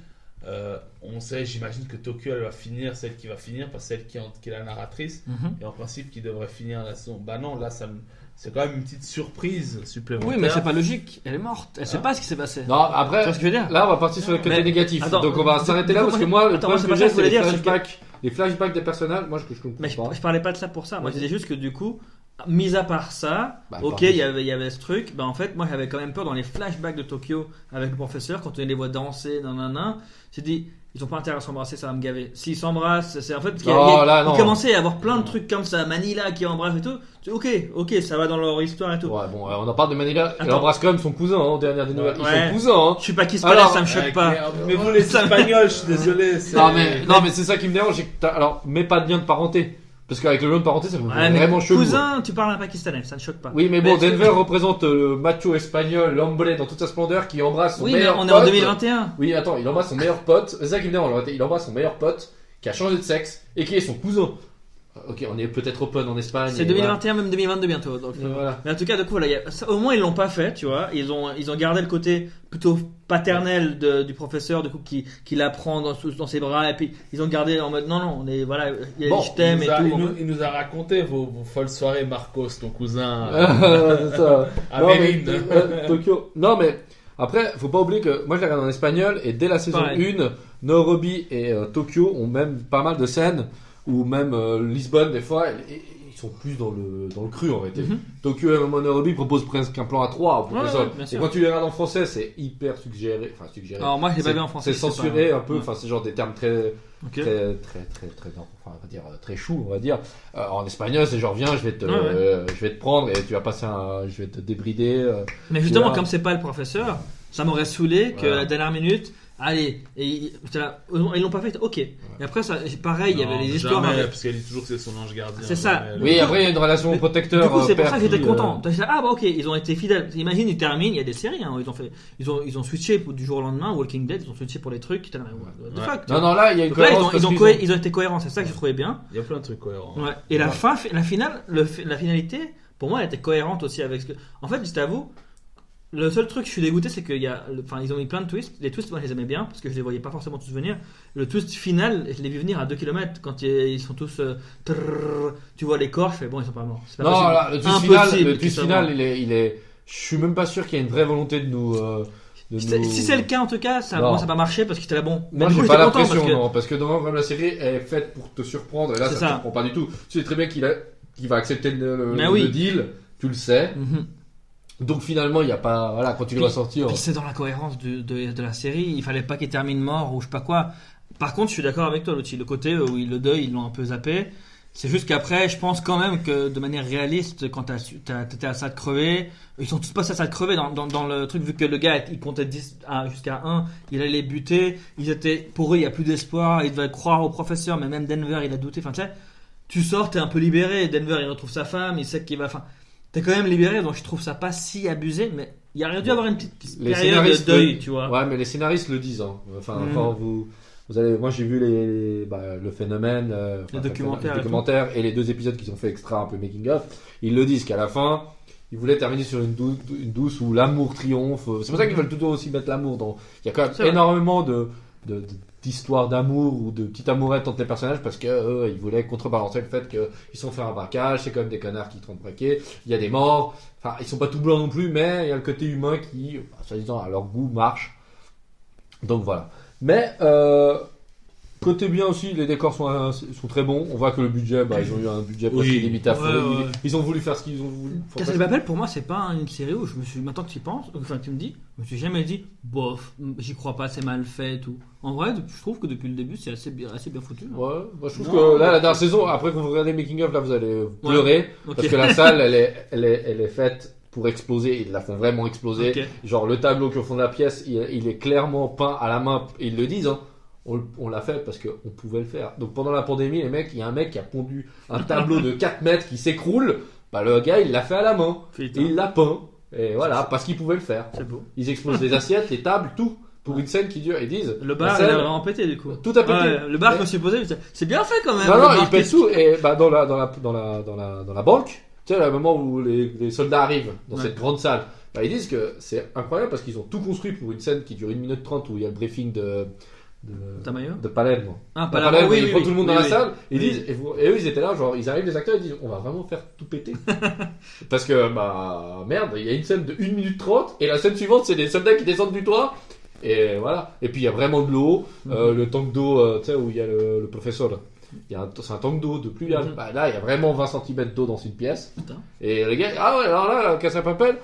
euh, on sait, j'imagine que Tokyo elle va finir, celle qui va finir, pas celle qui, en- qui est la narratrice, Mhm. et en principe qui devrait finir la saison. Bah non, là ça me- c'est quand même une petite surprise supplémentaire. Oui, mais c'est pas logique. Elle est morte. Elle sait Hein pas ce qui s'est passé. Non, Tu après, vois ce que je veux dire là, on va partir sur le côté Mais- négatif. attends, Donc, on va du- s'arrêter là coup, parce que moi- moi, le attends, moi, problème c'est que pas ça j'ai, que je c'est les dire, c'est que- flashbacks. Les flashbacks des personnages, moi, je, je Mais comprends je, pas. je parlais pas de ça pour ça. Moi, je disais juste que du coup, mis à part ça, Bah, ok, il y avait, il y avait ce truc. Bah, en fait, moi, j'avais quand même peur dans les flashbacks de Tokyo avec le professeur quand on les voit danser, nanana. J'ai dit, ils ont pas intérêt à s'embrasser, ça va me gaver. S'ils s'embrassent, c'est en fait. parce qu'il y a- Non, il commençait à y avoir plein de trucs comme ça, Manila qui embrasse et tout. Ok, ok, ça va dans leur histoire et tout. Ouais, bon, on en parle de Manila. Elle embrasse quand même son cousin, hein, dernière des nouvelles. Ils Ouais. sont cousins, hein. Je suis pas qui se Alors, ça me choque pas. Mais vous les Espagnols, je suis désolé. Non, mais, non, mais c'est ça qui me dérange. Alors, mets pas de lien de parenté. Parce qu'avec le lien de parenté, ça me fait Ouais, vraiment chelou. cousin, tu parles un pakistanais, ça ne choque pas. Oui, mais bon, Mais- Denver représente euh, le macho espagnol, l'homme dans toute sa splendeur, qui embrasse son Oui, mais meilleur on est pote. en 2021. Oui, attends, il embrasse son meilleur pote. C'est ça qui me dérange. en réalité. Il embrasse son meilleur pote, qui a changé de sexe, et qui est son cousin. Euh, Ok, on est peut-être open en Espagne. C'est et 2021, même 2022 bientôt. donc, voilà. Mais en tout cas, de coup, a- ça, au moins ils l'ont pas fait, tu vois. Ils ont, ils ont gardé le côté plutôt paternel de- du professeur, du coup, qui, qui l'apprend dans, dans ses bras, et puis ils ont gardé en mode non, non, on est, voilà, il y a Bon, je t'aime il et nous, a, tout. il, nous, il nous a raconté vos, vos folles soirées, Marcos, ton cousin. [LAUGHS] C'est ça. à Non, mais, Mérine. euh, Tokyo. Non, mais après, faut pas oublier que moi je la regarde en espagnol et dès la saison Pareil. 1, Nairobi et euh, Tokyo ont même pas mal de scènes ou même euh, Lisbonne des fois. et- et- ils sont plus dans le, dans le cru en réalité. Mhm. Tokyo et Nairobi proposent presque un plan à 3 au Ouais, ouais, bien et sûr. quand tu les regardes en français, c'est hyper suggéré. Enfin, suggéré. Alors moi, je l'ai pas vu en français. C'est je sais censuré un peu, Ouais. enfin c'est genre des termes très Ok. très très très très non, enfin, on va dire euh, très chou on va dire Euh, en espagnol c'est genre viens je vais te Ouais, ouais. euh, je vais te prendre et tu vas passer un je vais te débrider euh. Mais justement, comme c'est pas le professeur, ça m'aurait saoulé que Voilà. la dernière minute, allez, et ils l'ont pas fait, ok. Et après, ça, pareil, il y avait les histoires. jamais, avec- parce qu'elle dit toujours que c'est son ange gardien. C'est ça. oui après il y a une relation protecteur Du coup, c'est pour euh, ça que j'étais content. Ah bah ok, ils ont été fidèles. Imagine, ils terminent, il y a des séries, hein, ils ont fait, ils ont, ils ont switché pour- du jour au lendemain, Walking Dead, ils ont switché pour les trucs. Euh. non non là il y a une Donc là, ils cohérence ils, ont qu'ils cohé- ont- ils ont été cohérents, c'est ça que je trouvais bien. Il y a plein de trucs cohérents. Ouais. Et la fin, la finale, le, la finalité, pour moi, elle était cohérente aussi avec ce que. En fait, je t'avoue, le seul truc que je suis dégoûté, c'est qu'il y a. Enfin, ils ont mis plein de twists. Les twists, moi, je les aimais bien parce que je les voyais pas forcément tous venir. Le twist final, je l'ai vu venir à 2 km quand ils sont tous. euh, trrr, tu vois les corps, je fais bon, ils sont pas morts. Pas non là, le twist Impossible final le twist final il est il est je suis même pas sûr qu'il y ait une vraie volonté de nous euh, de Si c'est- nous- Si c'est le cas, en tout cas, ça, moi, ça va marcher parce que j'étais là bon. Moi, j'ai pas l'impression, parce que- non, parce que dans la série est faite pour te surprendre, et là, ça, ça. te surprend pas du tout. Tu sais très bien qu'il a- va accepter le, le oui. deal, tu le sais. Mhm. Donc finalement, il y a pas, voilà, quand tu le Puis- vois sortir. Puis c'est dans la cohérence de, de, de la série. Il fallait pas qu'il termine mort ou je sais pas quoi. Par contre, je suis d'accord avec toi, Lutti. Le côté où il le deuil, ils l'ont un peu zappé. C'est juste qu'après, je pense quand même que de manière réaliste, quand t'étais à ça de crever, ils sont tous passés à ça de crever dans, dans, dans le truc, vu que le gars, il comptait 10 à- jusqu'à 1, il allait les buter, ils étaient, pour eux, il y a plus d'espoir, ils devaient croire au professeur, mais même Denver, il a douté. Enfin, tu sais, tu sors, t'es un peu libéré, Denver, il retrouve sa femme, il sait qu'il va, enfin, t'es quand même libéré, donc je trouve ça pas si abusé, mais il y aurait dû avoir une petite Les période de deuil, tu vois. Ouais, mais les scénaristes le disent. Hein. Enfin, Mm. quand vous, vous allez, moi j'ai vu les, bah, le phénomène, euh, enfin, Les documentaires les et documentaires et les deux épisodes qui sont fait extra un peu making of. Ils le disent qu'à la fin, ils voulaient terminer sur une douce, une douce où l'amour triomphe. C'est pour ça qu'ils veulent tout aussi mettre l'amour dans. Il y a quand même énormément de, de- de- d'histoires d'amour ou de petites amourettes entre les personnages parce que eux, ils voulaient contrebalancer le fait qu'ils sont fait un braquage, c'est quand même des connards qui te braquer, il y a des morts, enfin ils sont pas tout blancs non plus, mais il y a le côté humain qui, bah, soi-disant à leur goût, marche. Donc voilà. Mais euh, Côté bien aussi, les décors sont, euh, sont très bons. On voit que le budget, bah, ils ont eu un budget presque Oui. illimité à Ouais, fond. ouais. Ils ont voulu faire ce qu'ils ont voulu. Babel, pour moi, c'est pas une série où je me suis. Maintenant que tu y penses, enfin, tu me dis, je me suis jamais dit, bof, j'y crois pas, c'est mal fait. En vrai, je trouve que depuis le début, c'est assez bien, assez bien foutu. hein. Ouais, moi je trouve Non. que là, la dernière saison, après que vous regardez Making of, là vous allez pleurer. Parce que la [LAUGHS] salle, elle est, elle est, elle est faite pour exploser. Ils la font vraiment exploser. Genre le tableau qui est au fond de la pièce, il, il est clairement peint à la main. Ils le disent, hein. On, on l'a fait parce qu'on pouvait le faire. Donc pendant la pandémie, les mecs, il y a un mec qui a pondu un tableau de 4 mètres qui s'écroule. Bah le gars, il l'a fait à la main. Et il l'a peint. Et voilà, parce qu'il pouvait le faire. c'est beau. Ils explosent les assiettes, les tables, tout. Pour une scène qui dure. Ils disent. Le bar, il scène- a vraiment pété du coup. Tout a pété. Ouais, le bar, je me suis posé, c'est bien fait quand même. Non, non, il pète tout. Et bah, dans, la, dans, la, dans, la, dans, la, dans la banque, tu sais, le moment où les, les soldats arrivent dans Ouais. cette grande salle, bah, ils disent que c'est incroyable parce qu'ils ont tout construit pour une scène qui dure 1 minute 30 où il y a le briefing de. De Tamayo de Palermo. Ah, Palermo, oui, ils oui, oui, tout le monde dans la salle, ils Oui. disent, et, vous- et eux ils étaient là, genre ils arrivent les acteurs, ils disent on va vraiment faire tout péter. [LAUGHS] Parce que bah merde, il y a une scène de 1 minute 30 et la scène suivante c'est des soldats qui descendent du toit. Et voilà. Et puis il y a vraiment de l'eau, Mhm. euh, le tank d'eau, euh, tu sais, où il y a le, le professeur. C'est un tank d'eau de pluie. Mhm. Bah, là, il y a vraiment 20 cm d'eau dans une pièce. Putain. Et les gars, ah ouais, alors là, Casa Papel,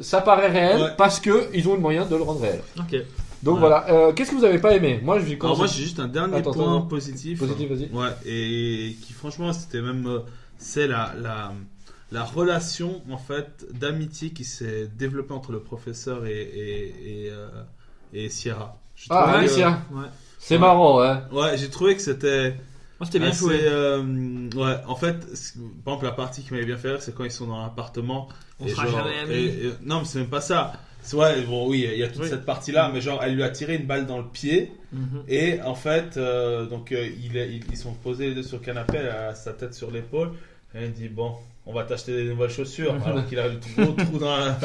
ça paraît réel Ouais. parce que ils ont le moyen de le rendre réel. Ok. Donc Ouais. voilà. Euh, Qu'est-ce que vous avez pas aimé? Moi, je vais Alors moi j'ai juste un dernier Attends, point attends. positif. Positif, vas-y. Ouais, et qui franchement c'était même euh, c'est la, la la relation en fait d'amitié qui s'est développée entre le professeur et et, et, euh, et Sierra. Ah, que- Alicia. Ouais. C'est Ouais. marrant, ouais. Ouais, j'ai trouvé que c'était Moi, c'était bien joué. euh, ouais, en fait, par exemple la partie qui m'avait bien fait rire, c'est quand ils sont dans l'appartement. On et sera genre- jamais amis. et- et- non, mais c'est même pas ça. Ouais, bon oui, il y a toute Oui. cette partie-là, mais genre elle lui a tiré une balle dans le pied. Mhm. Et en fait, euh, donc euh, il est- ils, ils sont posés les deux sur le canapé, elle a sa tête sur l'épaule, et il dit bon, on va t'acheter des nouvelles chaussures, [LAUGHS] alors qu'il a le gros trou dans la.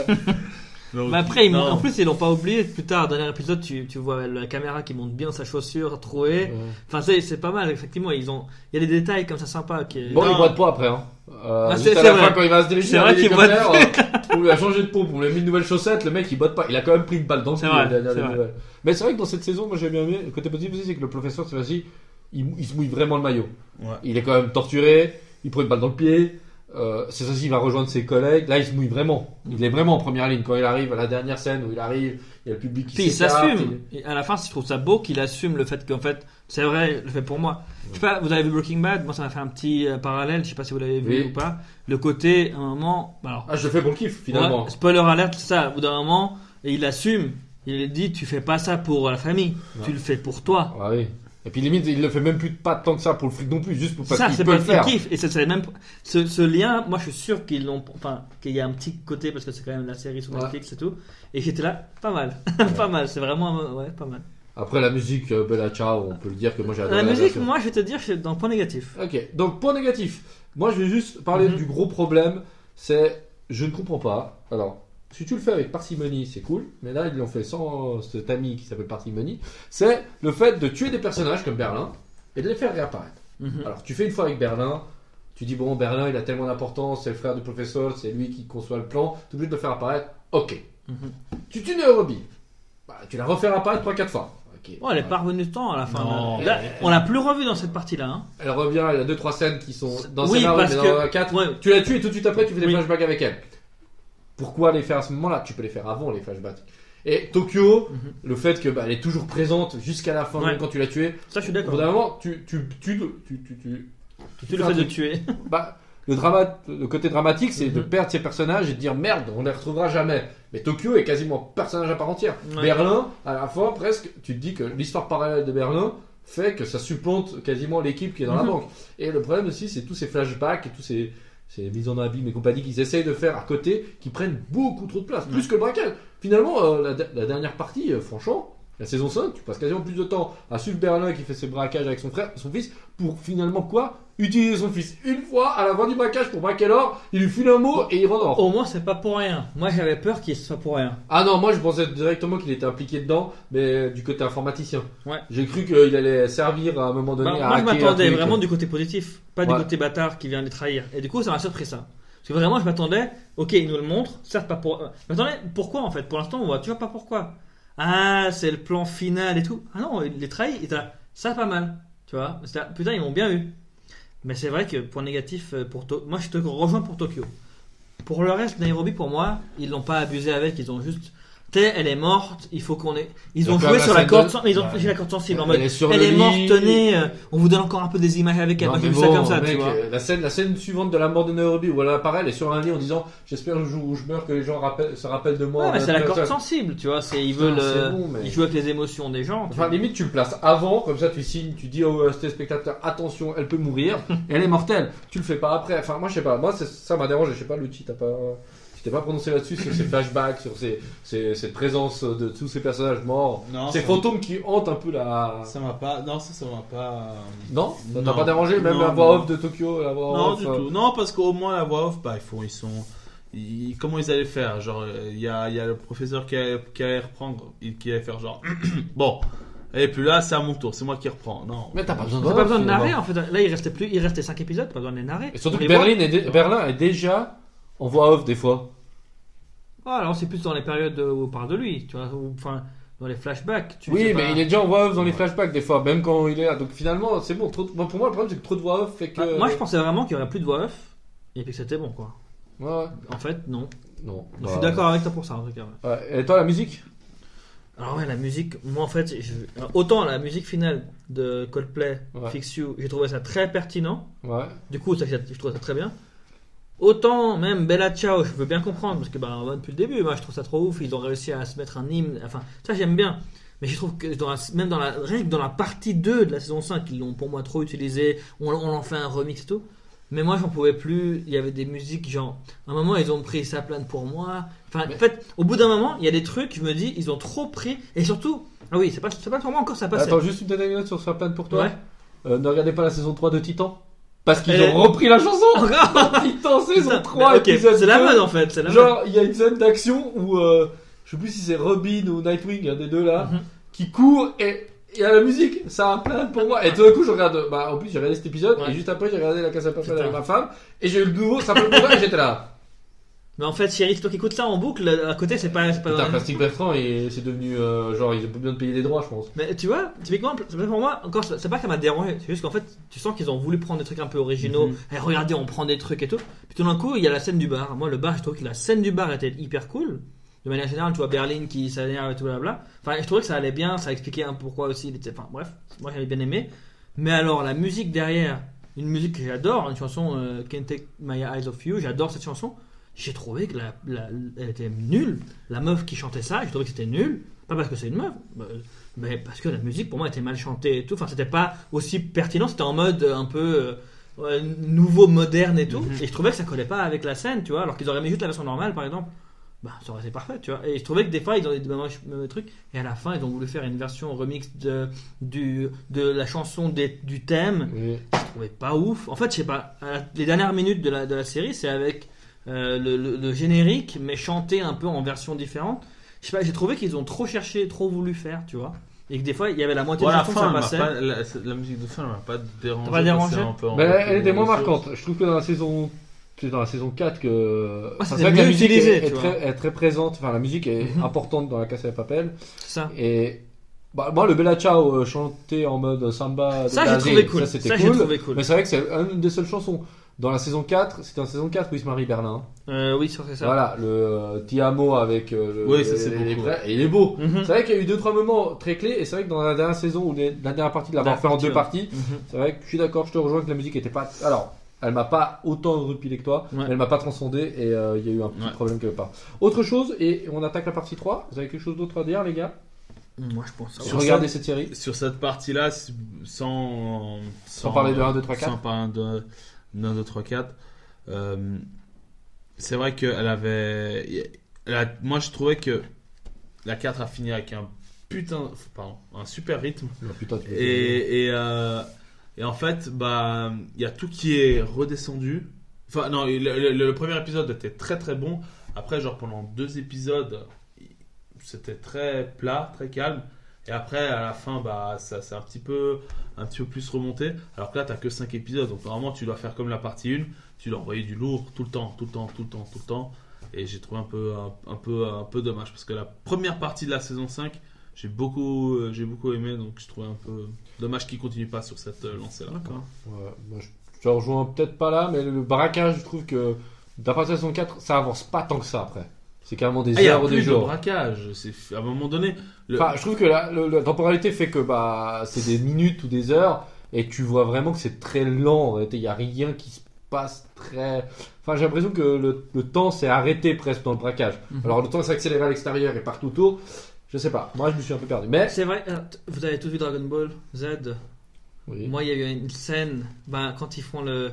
Mais après, ils non. montent- en plus, ils l'ont pas oublié. Plus tard, dernier épisode, tu, tu vois la caméra qui monte bien sa chaussure trouée. Enfin, c'est, c'est pas mal, effectivement. Ils ont, il y a des détails comme ça sympas. Qui... Bon, il boite pas après. Hein. Euh, Ah, juste c'est- à c'est la vrai. quand il va se diriger C'est vers vrai qu'il l'hélicoptère, euh, on lui [LAUGHS] a changé de pompe, on lui a mis une nouvelle chaussette, le mec il botte pas. Il a quand même pris une balle dans le C'est pied, vrai, la dernière c'est des vrai. nouvelles. Mais c'est vrai que dans cette saison, moi j'ai bien aimé. Le côté positif aussi, c'est que le professeur, cette fois-ci, il, il se mouille vraiment le maillot. Ouais. Il est quand même torturé, il prend une balle dans le pied. Euh, c'est ça, il va rejoindre ses collègues. Là, il se mouille vraiment. Il est vraiment en première ligne. Quand il arrive à la dernière scène où il arrive, il y a le public qui Puis il s'assume. Et à la fin, je trouve ça beau qu'il assume le fait qu'en fait, c'est vrai, le fait pour moi. Je sais pas, vous avez vu Breaking Bad? Moi, ça m'a fait un petit euh, parallèle. Je sais pas si vous l'avez vu Oui. ou pas. Le côté, à un moment, alors, Ah, je le fais pour le kiff, finalement. ouais, spoiler alert, c'est ça. Au bout d'un moment, et il assume. Il dit, tu fais pas ça pour la famille. Ouais. Tu le fais pour toi. Ah oui. Et puis limite, il le fait même plus pas tant que ça pour le fric non plus, juste pour parce qu'il peut pas le faire. kiff. Et c'est même ce, ce lien. Moi, je suis sûr qu'ils l'ont. Enfin, qu'il y a un petit côté parce que c'est quand même la série sur Ouais. Netflix et tout. Et j'étais là, pas mal, [LAUGHS] pas mal. C'est vraiment, euh, ouais, pas mal. Après la musique, euh, Bella Ciao, on peut le dire que moi j'ai adoré La musique, version. moi, je vais te dire, je suis dans le point négatif. Ok, donc point négatif. Moi je vais juste parler Mhm. du gros problème, c'est je ne comprends pas. Alors, si tu le fais avec parcimonie, c'est cool, mais là ils l'ont fait sans cet ami qui s'appelle parcimonie. C'est le fait de tuer des personnages comme Berlin et de les faire réapparaître. Mhm. Alors tu fais une fois avec Berlin, tu dis bon Berlin il a tellement d'importance, c'est le frère du professeur, c'est lui qui conçoit le plan, tu es obligé de le faire apparaître. Ok. Mhm. Tu tues Nairobi, bah, tu la refais apparaître 3-4 fois. Oh, elle est pas revenue de temps à la fin. Non. là. Là, on l'a plus revue dans cette partie-là. Hein. Elle revient, il y a 2-3 scènes qui sont dans Oui, scénario, parce mais que- dans la 4, Ouais. tu la tues et tout de suite après tu fais des Oui. flashbacks avec elle. Pourquoi les faire à ce moment-là? Tu peux les faire avant les flashbacks. Et Tokyo, Mhm. le fait que bah, elle est toujours présente jusqu'à la fin, Ouais. même quand tu l'as tuée. Ça, je suis d'accord. d'un moment, tu, tu, tu, tu, tu, tu- Tu le fait de tuer. [LAUGHS] bah, le, drama, le côté dramatique, c'est de Mhm. perdre ces personnages et de dire merde, on les retrouvera jamais. Mais Tokyo est quasiment personnage à part entière. Ouais. Berlin, à la fin, presque, tu te dis que l'histoire parallèle de Berlin fait que ça supplante quasiment l'équipe qui est dans la Mhm. banque. Et le problème aussi, c'est tous ces flashbacks et tous ces, ces mises en abîme et compagnie qu'ils essayent de faire à côté, qui prennent beaucoup trop de place, plus que le braquage. Finalement, euh, la, la dernière partie, euh, franchement, la saison 5, tu passes quasiment plus de temps à suivre Berlin qui fait ses braquages avec son frère, son fils, pour finalement quoi? Utiliser son fils une fois à la fin du braquage pour braquer l'or, il lui file un mot et il rentre. Au moins, c'est pas pour rien. Moi, j'avais peur qu'il soit pour rien. Ah non, moi je pensais directement qu'il était impliqué dedans, mais du côté informaticien. Ouais. J'ai cru qu'il allait servir à un moment donné Bah, à moi, je m'attendais vraiment du côté positif, pas du côté bâtard qui vient les trahir. Et du coup, ça m'a surpris ça. Parce que vraiment, je m'attendais, ok, il nous le montre, certes pas pour. Je m'attendais, pourquoi en fait? Pour l'instant, on voit toujours pas pourquoi. Ah, c'est le plan final et tout. Ah non, les. Et t'as- Ça, pas mal. Tu vois Putain, ils m'ont bien eu. Mais c'est vrai que point négatif euh, pour moi je te rejoins pour Tokyo. Pour le reste, Nairobi pour moi, ils l'ont pas abusé avec, ils ont juste elle est morte, il faut qu'on ait ils ont joué sur la corde de- ils ont Ouais. la corde sensible en Elle mode est sur elle le est morte, lit. tenez, euh, on vous donne encore un peu des images avec elle. Non, Moi, j'ai mais vu ça bon, comme ça, mec, tu vois. euh, La scène, la scène suivante de la mort de Nairobi où elle apparaît, elle est sur un lit en disant J'espère le jour où je meurs que les gens rappellent- se rappellent de moi. Ouais, mais c'est la corde sensible, tu vois, c'est ils veulent euh, bon, mais- ils jouent avec les émotions des gens. Enfin, vois. limite, tu le places avant, comme ça tu signes, tu dis au téléspectateur Attention, elle peut mourir, elle est mortelle. Tu le fais pas après. Enfin, moi je sais pas, moi ça m'a dérangé. Je sais pas, Luchi, t'as pas. T'es pas prononcé là-dessus sur ces flashbacks, sur ces, ces- cette présence de tous ces personnages morts, Non, ces ça- fantômes qui hantent un peu la. Ça m'a pas. Non, ça, ça m'a pas. Non? Ça t'a Non. pas dérangé Même Non, la voix non. off de Tokyo, la voix Non, off, du euh, tout. Non, parce qu'au moins la voix off, bah, ils font, ils sont. ils- comment ils allaient faire? Genre, euh, il y a, il y a le professeur qui allait, qui allait reprendre, qui allait faire genre. [CLEARS THROAT] bon, et puis là, c'est à mon tour, c'est moi qui reprends. Non. Mais t'as pas besoin de T'as voix pas off, besoin de narrer finalement. en fait. Là, il restait plus, il restait 5 épisodes, pas besoin de les narrer. Et surtout On que les voit. Berlin est, dé- Berlin est déjà en voix off des fois. Ah, alors c'est plus dans les périodes où on parle de lui, tu vois, ou, enfin dans les flashbacks. Tu Oui, sais mais pas. il est déjà en voix off dans les flashbacks des fois, même quand il est là. Donc finalement, c'est bon. Trop bon, pour moi, le problème c'est que trop de voix off fait que. Ah, moi, je pensais vraiment qu'il y aurait plus de voix off et puis que c'était bon, quoi. Ouais, ouais. En fait, non. Non. Je Bah, suis d'accord avec toi pour ça, en tout cas. ouais. Et toi, la musique? Alors ouais, la musique, moi en fait, je- autant la musique finale de Coldplay, Ouais. Fix You, j'ai trouvé ça très pertinent. Ouais. Du coup, ça, je trouve ça très bien. Autant même Bella Ciao, je veux bien comprendre parce que bah, depuis le début, moi je trouve ça trop ouf. Ils ont réussi à se mettre un hymne, enfin ça j'aime bien. Mais je trouve que dans la- même dans la, rien que dans la partie 2 de la saison 5, ils l'ont pour moi trop utilisé. On, on en fait un remix et tout. Mais moi j'en pouvais plus. Il y avait des musiques genre. À un moment ils ont pris sa plane pour moi. Enfin Mais- en fait, au bout d'un moment, il y a des trucs, je me dis, ils ont trop pris. Et surtout, ah oui, c'est pas, pas pour moi encore ça passe. Attends, juste une petite anecdote sur sa plane pour toi. Ouais. Euh, ne regardez pas la saison 3 de Titan. Parce qu'ils ont repris la chanson [LAUGHS] Titan saison Putain, 3, mais ok, épisode C'est la 2. mode en fait. C'est la mode. Genre, il y a une scène d'action où, euh, je sais plus si c'est Robin ou Nightwing, un des deux là, Mhm. qui court et il y a la musique, ça a plein pour moi. Et tout d'un coup, je regarde, bah, en plus, j'ai regardé cet épisode, Ouais. et juste après, j'ai regardé la Casa de Papel Putain. avec ma femme, et j'ai eu le nouveau, ça [LAUGHS] moi, et j'étais là. Mais en fait, chérie, c'est toi qui écoutes ça en boucle. À côté, c'est pas, c'est pas Putain, Plastic Bertrand, et c'est devenu, euh, genre, il a besoin de payer des droits, je pense. Mais tu vois, typiquement, c'est pas pour moi, encore, c'est pas que ça m'a dérangé. C'est juste qu'en fait, tu sens qu'ils ont voulu prendre des trucs un peu originaux. Mhm. Et regardez, on prend des trucs et tout. Puis tout d'un coup, il y a la scène du bar. Moi, le bar, je trouve que la scène du bar était hyper cool. De manière générale, tu vois Berlin qui s'énerve et tout blabla. Enfin, je trouvais que ça allait bien, ça expliquait un pourquoi aussi il était. Enfin, bref, moi j'avais bien aimé. Mais alors, la musique derrière, une musique que j'adore, une chanson euh, Can't Take My Eyes Off You, j'adore cette chanson. J'ai trouvé que la, la- elle était nulle. La meuf qui chantait ça, j'ai trouvé que c'était nul. Pas parce que c'est une meuf, mais parce que la musique pour moi était mal chantée et tout. Enfin, c'était pas aussi pertinent, c'était en mode un peu euh, nouveau, moderne et tout. Mhm. Et je trouvais que ça collait pas avec la scène, tu vois. Alors qu'ils auraient mis juste la version normale, par exemple. Bah, ça aurait été parfait, tu vois. Et je trouvais que des fois, ils ont des trucs. Et à la fin, ils ont voulu faire une version remix de, du, de la chanson des- du thème. Oui. Je trouvais pas ouf. En fait, je sais pas. Les dernières minutes de la, de la série, c'est avec euh, le, le- le générique, mais chanté un peu en version différente. Je sais pas, j'ai trouvé qu'ils ont trop cherché, trop voulu faire, tu vois. Et que des fois, il y avait la moitié de la chanson fin, ça elle m'a passait. pas- la, la musique de fin, elle m'a pas dérangé. Pas dérangé un peu Mais retour elle était moins marquante. Je trouve que dans la saison, c'est dans la saison 4 que. Ah, Enfin, vrai que la musique utilisé, est, est très, est très présente. Enfin, la musique est Mhm. importante dans la Casa de Papel. Ça. Et bah, moi, le Bella Ciao euh, chanté en mode samba. Ça, j'ai trouvé cool. Ça, c'était cool. trouvé cool. Mais c'est vrai que c'est une des seules chansons. Dans la saison 4, c'était en saison 4 où il se marie Berlin. Euh, oui, c'est ça. Voilà, le euh, Ti amo avec euh, le. Oui, ça, les- c'est les- beau, ouais. Et il est beau. Mhm. C'est vrai qu'il y a eu deux trois moments très clés et c'est vrai que dans la dernière saison ou la dernière partie de l'avoir La fait en deux parties, Mhm. c'est vrai que je suis d'accord, je te rejoins que la musique était pas. Alors, elle m'a pas autant rupilé que toi, Ouais. mais elle m'a pas transcendé et euh, il y a eu un petit Ouais. problème quelque part. Autre chose, et on attaque la partie 3. Vous avez quelque chose d'autre à dire, les gars? Moi, je pense. Sur regarder cette série? Sur cette partie-là, sans, Sans parler de 1, 2, 3, 4. Sans parler de 1, 2, 3, 4. euh, c'est vrai qu'elle avait. elle a- moi, je trouvais que la 4 a fini avec un putain. Pardon, un super rythme. Putain. Et, et, euh, et en fait, bah, il y a tout qui est redescendu. Enfin, non, le, le- le premier épisode était très très bon. Après, genre pendant deux épisodes, c'était très plat, très calme. Et après, à la fin, bah, ça c'est un petit peu, un petit peu plus remonté. Alors que là, t'as que 5 épisodes, donc normalement, tu dois faire comme la partie 1. Tu dois envoyer du lourd tout le temps, tout le temps, tout le temps, tout le temps. Et j'ai trouvé un peu, un, peu, un peu dommage parce que la première partie de la saison 5, j'ai beaucoup, euh, beaucoup aimé, donc je trouvais un peu dommage qu'il continue pas sur cette euh, lancée-là. D'accord. Ouais, moi, je, je rejoins peut-être pas là, mais le braquage, je trouve que d'après la saison 4, ça avance pas tant que ça après. C'est carrément des Ah, il y a heures ou des plus de jours. braquage. C'est à un moment donné. le- Enfin, je trouve que la, le- la temporalité fait que bah, c'est des minutes ou des heures et tu vois vraiment que c'est très lent. Il n'y a rien qui se passe très. Enfin, j'ai l'impression que le, le temps s'est arrêté presque dans le braquage. Mhm. Alors, le temps s'accélère à l'extérieur et partout autour. Je sais pas. Moi, je me suis un peu perdu. Mais. C'est vrai, euh, vous avez tous vu Dragon Ball Z? Oui. Moi, il y a eu une scène, ben, quand ils font le.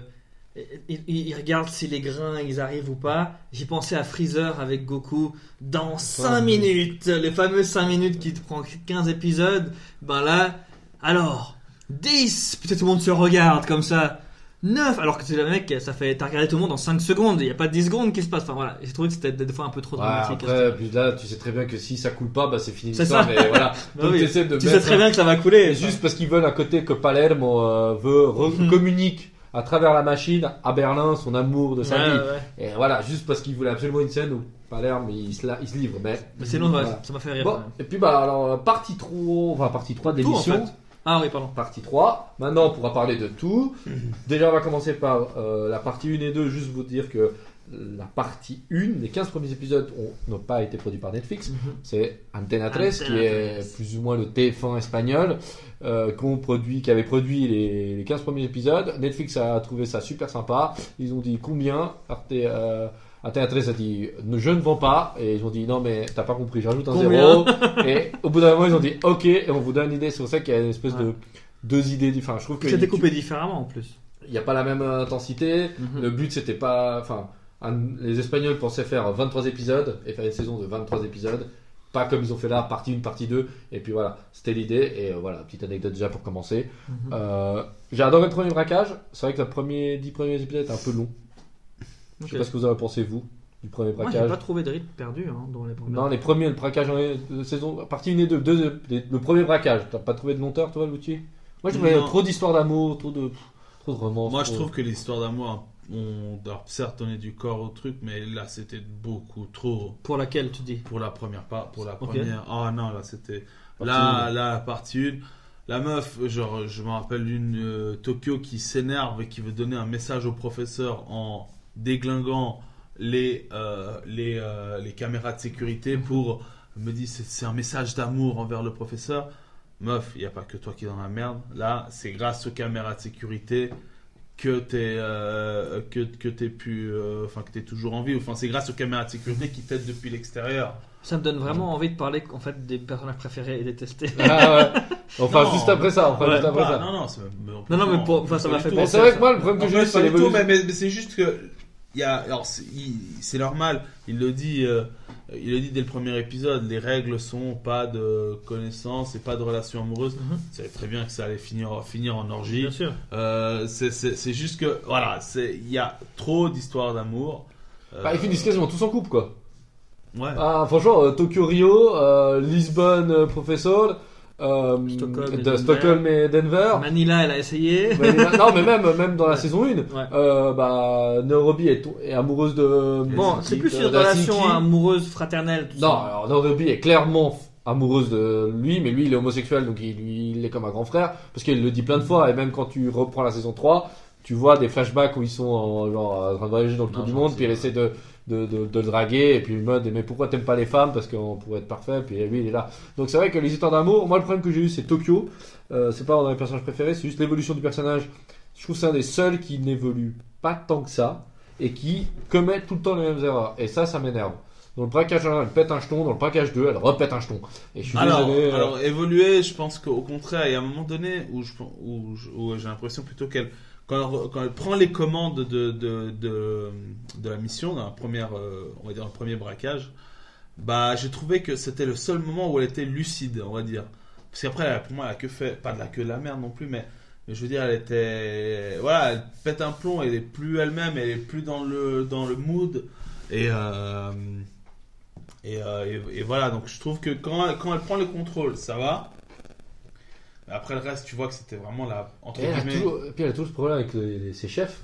Ils, regardent si les grains ils arrivent ou pas. J'ai pensé à Freezer avec Goku dans 5 minutes, les fameuses 5 minutes qui te prend 15 épisodes. Ben là, alors, 10, peut-être tout le monde se regarde comme ça. 9, alors que c'est le mec, ça fait. T'as regardé tout le monde en 5 secondes, il n'y a pas 10 secondes qui se passe. Enfin voilà, j'ai trouvé que c'était des fois un peu trop Ouais, dramatique. après, puis là, tu sais très bien que si ça coule pas, bah, c'est fini C'est l'histoire. ça. Mais voilà. [LAUGHS] Bah Donc, oui. t'essaies de tu sais très bien que ça va couler. Juste parce qu'ils veulent à côté que Palermo euh, veut Mhm. communique à travers la machine à Berlin son amour de sa Ouais, vie. ouais. Et voilà, juste parce qu'il voulait absolument une scène où Palerme il se, la- il se livre. Mais, Mais sinon, ouais, Voilà. ça m'a fait rire. Bon, et puis bah alors euh, partie 3, enfin partie 3 de en l'émission. fait. Ah oui, pardon. Partie 3. Maintenant, on pourra parler de tout. [CLEARS THROAT] Déjà, on va commencer par euh, la partie 1 et 2. Juste vous dire que la partie 1, les 15 premiers épisodes ont- n'ont pas été produits par Netflix. C'est Antena 13 qui est 13. plus ou moins le TF1 espagnol euh, qu'on produit, qui avait produit les, les 15 premiers épisodes. Netflix a trouvé ça super sympa. Ils ont dit combien Arte, euh, Antena 13 a dit je ne vends pas et ils ont dit non mais t'as pas compris, j'ajoute un zéro. et au bout d'un moment ils ont dit ok et on vous donne une idée. Pour ça qu'il y a une espèce Ouais. de deux idées. Enfin je trouve que C'est il découpé différemment en plus. n'y a pas la même intensité. Mhm. Le but c'était pas, enfin, un- les Espagnols pensaient faire 23 épisodes et faire une saison de 23 épisodes, pas comme ils ont fait là, partie 1, partie 2. Et puis voilà, c'était l'idée. Et euh, voilà, petite anecdote déjà pour commencer. Mhm. Euh, J'ai adoré le premier braquage. C'est vrai que le premier 10 premiers épisodes étaient un peu long. Je sais pas ce que vous avez pensé vous du premier Moi, j'ai braquage. pas trouvé de rythme perdu hein, dans les premières. Non, les premiers, le braquage en de saison, partie 1 et 2, deux, les- le premier braquage. T'as pas trouvé de longueur, toi, l'outil Moi, je trouvais trop d'histoires d'amour, trop de, trop de romance. Moi, je trouve que l'histoire d'amour, on alors, certes donné du corps au truc, mais là, c'était beaucoup trop Pour laquelle tu dis? Pour la première part, pour la première. Ah non, là, c'était là, une. là, la partie 1. La meuf, genre, je me rappelle d'une euh, Tokyo qui s'énerve et qui veut donner un message au professeur en déglinguant les, euh, les, euh, les caméras de sécurité pour me dit c'est c'est un message d'amour envers le professeur. Meuf, il n'y a pas que toi qui es dans la merde. Là, c'est grâce aux caméras de sécurité que t'es euh, que, que t'es pu euh, enfin que t'es toujours en vie enfin c'est grâce aux caméras de sécurité qui t'aident depuis l'extérieur Ça me donne vraiment envie de parler en fait des personnages préférés et détestés. Ah ouais. [LAUGHS] Enfin, Non. juste après ça. Enfin, Ouais, juste après Pas- ça. non non c'est Non, non, mais pour- enfin, ça m'a fait penser c'est vrai que moi, le problème que j'ai c'est mais- mais c'est juste que il y a, alors c'est normal, il le dit, euh, il le dit dès le premier épisode, les règles sont pas de connaissance et pas de relation amoureuse. Mhm. C'est très bien que ça allait finir, finir en orgie. Bien sûr. Euh, c'est- c'est c'est juste que voilà, c'est il y a trop d'histoires d'amour. Euh, Bah, ils finissent quasiment tous en couple, quoi. Ouais. Ah, franchement, euh, Tokyo Rio, euh, Lisbonne euh, Professor, euh, Stockholm et de Denver. Stockholm et Denver. Manila, elle a essayé. Non, mais même, même dans la saison 1, Ouais. euh, bah, Nairobi est, est amoureuse de. Bon, c'est plus une relation Helsinki. amoureuse fraternelle. Tout Non, ça. alors Nairobi est clairement amoureuse de lui, mais lui il est homosexuel donc il, lui, il est comme un grand frère parce qu'il le dit plein de fois et même quand tu reprends la saison 3, tu vois des flashbacks où ils sont en, genre, en train de voyager dans le tour du monde puis il essaie de, de, de, de le draguer et puis le mode mais pourquoi t'aimes pas les femmes? Parce qu'on pourrait être parfait puis lui il est là. Donc c'est vrai que les histoires d'amour, moi le problème que j'ai eu c'est Tokyo, euh, c'est pas dans mes personnages préférés, c'est juste l'évolution du personnage. Je trouve c'est un des seuls qui n'évolue pas tant que ça et qui commet tout le temps les mêmes erreurs et ça ça m'énerve. Dans le braquage 1, elle pète un jeton. Dans le braquage 2, elle repète un jeton. Et je suis Alors, désolé. euh, alors évoluer, je pense qu'au contraire, il y a un moment donné où j'ai l'impression plutôt qu'elle quand, elle prend les commandes de, de, de, la mission, dans la première, euh, on va dire, le premier braquage, bah, j'ai trouvé que c'était le seul moment où elle était lucide, on va dire. Parce qu'après, pour moi, elle a que fait, pas de la queue de la merde non plus, mais, je veux dire, elle était, voilà, elle pète un plomb, elle est plus elle-même, elle est plus dans le, dans le mood, et, euh, euh, et- et voilà, donc je trouve que quand quand elle prend le contrôle, ça va. Mais après le reste, tu vois que c'était vraiment la, entre et elle a guillemets, toujours, et puis elle a toujours ce problème avec les- les- ses chefs.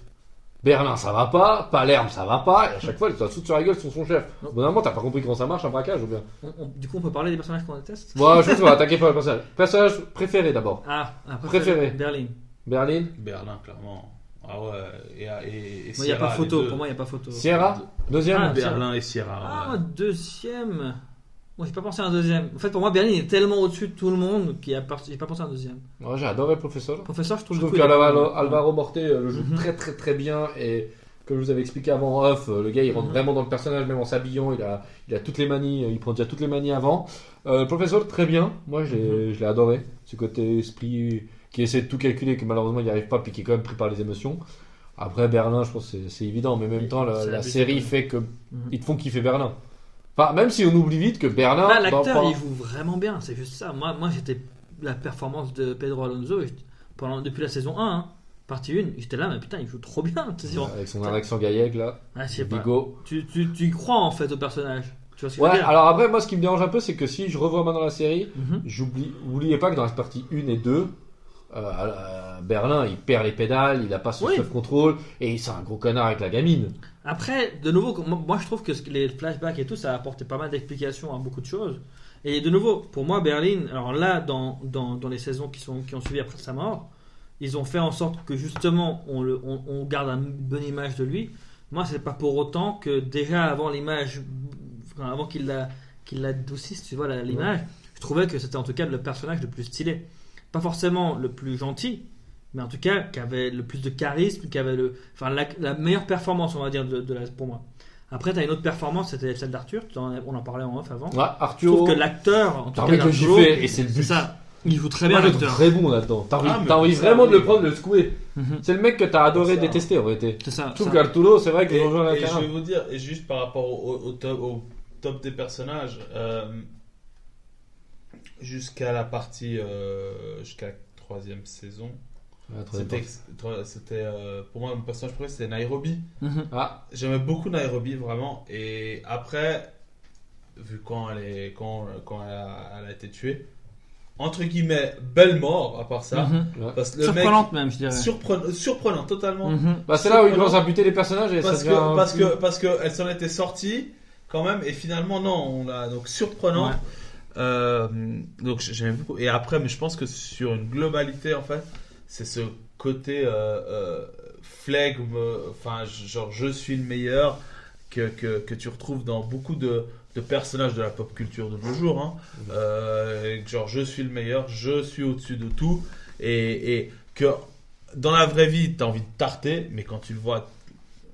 Berlin, ça va pas. Palerme, ça va pas. Et à chaque fois, il se fout sur la gueule sur son chef. Au bout d'un moment, t'as pas compris comment ça marche un braquage ou bien? On- on- du coup, on peut parler des personnages qu'on déteste? Bon, je pense qu'on va attaquer par le personnage. Personnage préféré d'abord. Ah, un Préféré. Berlin. Berlin? Berlin, clairement. Ah ouais, et, et, et Moi, il n'y a Sierra, pas les photo. deux. Pour moi, il n'y a pas photo. Sierra? Deuxième? Ah, Berlin et Sierra. Ah, ouais. deuxième. Moi, j'ai pas pensé à un deuxième. En fait, pour moi, Berlin est tellement au-dessus de tout le monde qu'il a pas- j'ai pas pensé à un deuxième. Ouais, j'ai adoré le professeur. Professeur, je trouve Je trouve qu'Alvaro Morte le joue Mhm. très très très bien et comme je vous avais expliqué avant off, le gars il rentre Mhm. vraiment dans le personnage même en s'habillant, il a, il a toutes les manies, il prend déjà toutes les manies avant. Euh, le professeur très bien, moi Mhm. je l'ai adoré, ce côté esprit qui essaie de tout calculer que malheureusement il n'y arrive pas puis qui est quand même pris par les émotions. Après Berlin, je pense que c'est- évident, mais en même temps la, série fait que Mhm. ils te font kiffer Berlin. Enfin, même si on oublie vite que Berlin. Là, dans- l'acteur, pendant- il joue vraiment bien. C'est juste ça. Moi, moi j'étais. La performance de Pedro Alonso, pendant, depuis la saison 1, hein, partie 1, j'étais là, mais putain, il joue trop bien. Sûr. avec son accent gaillègue là, Ah. Bigot. Tu, tu, tu y crois en fait au personnage. Tu vois ce que je Ouais, veux dire alors après, moi, ce qui me dérange un peu, c'est que si je revois maintenant la série, Mhm. j'oublie, oubliez pas que dans la partie 1 et 2, euh, Berlin, il perd les pédales, il a pas son Oui. self-control, et c'est un gros connard avec la gamine. Après, de nouveau, moi je trouve que les flashbacks et tout, ça a apporté pas mal d'explications à beaucoup de choses. Et de nouveau, pour moi, Berlin, alors là, dans, dans, dans les saisons qui, sont, qui ont suivi après sa mort, ils ont fait en sorte que justement, on, le, on, on garde une bonne image de lui. Moi, c'est pas pour autant que déjà avant l'image, enfin, avant qu'il la, qu'il l'adoucisse, tu vois, l'image, je trouvais que c'était en tout cas le personnage le plus stylé. Pas forcément le plus gentil, mais en tout cas qui avait le plus de charisme, qui avait le, enfin la, la meilleure performance, on va dire, de, de la, pour moi. Après, tu as une autre performance, c'était celle d'Arthur, tu en- on en parlait en off avant. Ouais, Je Arthur, trouve que l'acteur, en tout cas, le d'Arturo, gifler, et c'est le but. ça, il joue très bien l'acteur. très bon là-dedans. T'as envie, Ah, envie ça, vraiment de le oui. prendre, de le secouer. Mhm. C'est le mec que t'as adoré détester en vérité. C'est ça. Ça. qu'Arturo, c'est vrai que rejoint la et je vais carrière. vous dire, et juste par rapport au, au- au top, au top des personnages, euh, jusqu'à la partie, euh, jusqu'à la troisième saison, c'était, euh, pour moi mon personnage préféré c'était Nairobi. Mhm. Ah, J'aimais beaucoup Nairobi vraiment, et après, vu quand elle est, quand, quand elle a, elle a été tuée, entre guillemets belle mort à part ça, Mhm. parce que le Surprenante même, je mec dirais. surprenant, surprenant totalement. Mhm. bah c'est là où il Surprenant. commence à buter les personnages et parce ça que parce plus- que parce que elle s'en était sortie quand même et finalement non on l'a donc surprenant Ouais. Euh, donc j'aimais beaucoup et après mais je pense que sur une globalité en fait c'est ce côté euh, euh, flegme enfin genre je suis le meilleur que, que, que tu retrouves dans beaucoup de, de personnages de la pop culture de nos jours hein. Euh, genre je suis le meilleur je suis au-dessus de tout et, et que dans la vraie vie tu as envie de tarter mais quand tu le vois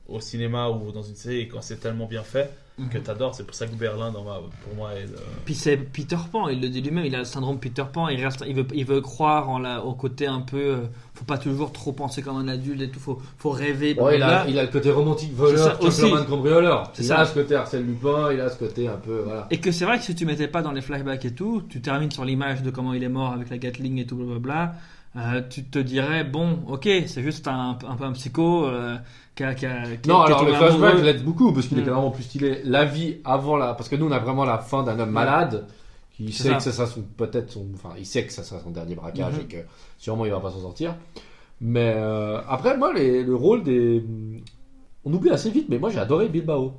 au cinéma ou dans une série quand c'est tellement bien fait que t'adores c'est pour ça que Berlin dans ma, pour moi est euh, Puis c'est Peter Pan, il le dit lui-même, il a le syndrome Peter Pan, il, reste, il, veut, il veut croire en la, au côté un peu. euh, faut pas toujours trop penser comme un adulte et tout, faut, faut rêver. Ouais, il, a, il a le côté romantique C'est voleur, gentleman cambrioleur. C'est Il ça. a ce côté Arsène Lupin, il a ce côté un peu. Voilà. Et que c'est vrai que si tu mettais pas dans les flashbacks et tout, tu termines sur l'image de comment il est mort avec la Gatling et tout, blablabla. Euh, tu te dirais, bon, ok, c'est juste un, un peu un psycho euh, qui a. Qui a qui Non, est alors le flashback l'aide beaucoup parce qu'il est Mm. clairement plus stylé. La vie avant la. Parce que nous, on a vraiment la fin d'un homme malade qui sait ça. que ça sera son. Peut-être son. Enfin, il sait que ça sera son dernier braquage Mhm. et que sûrement il va pas s'en sortir. Mais euh, après, moi, les- le rôle des. On oublie assez vite, mais moi j'ai adoré Bilbao.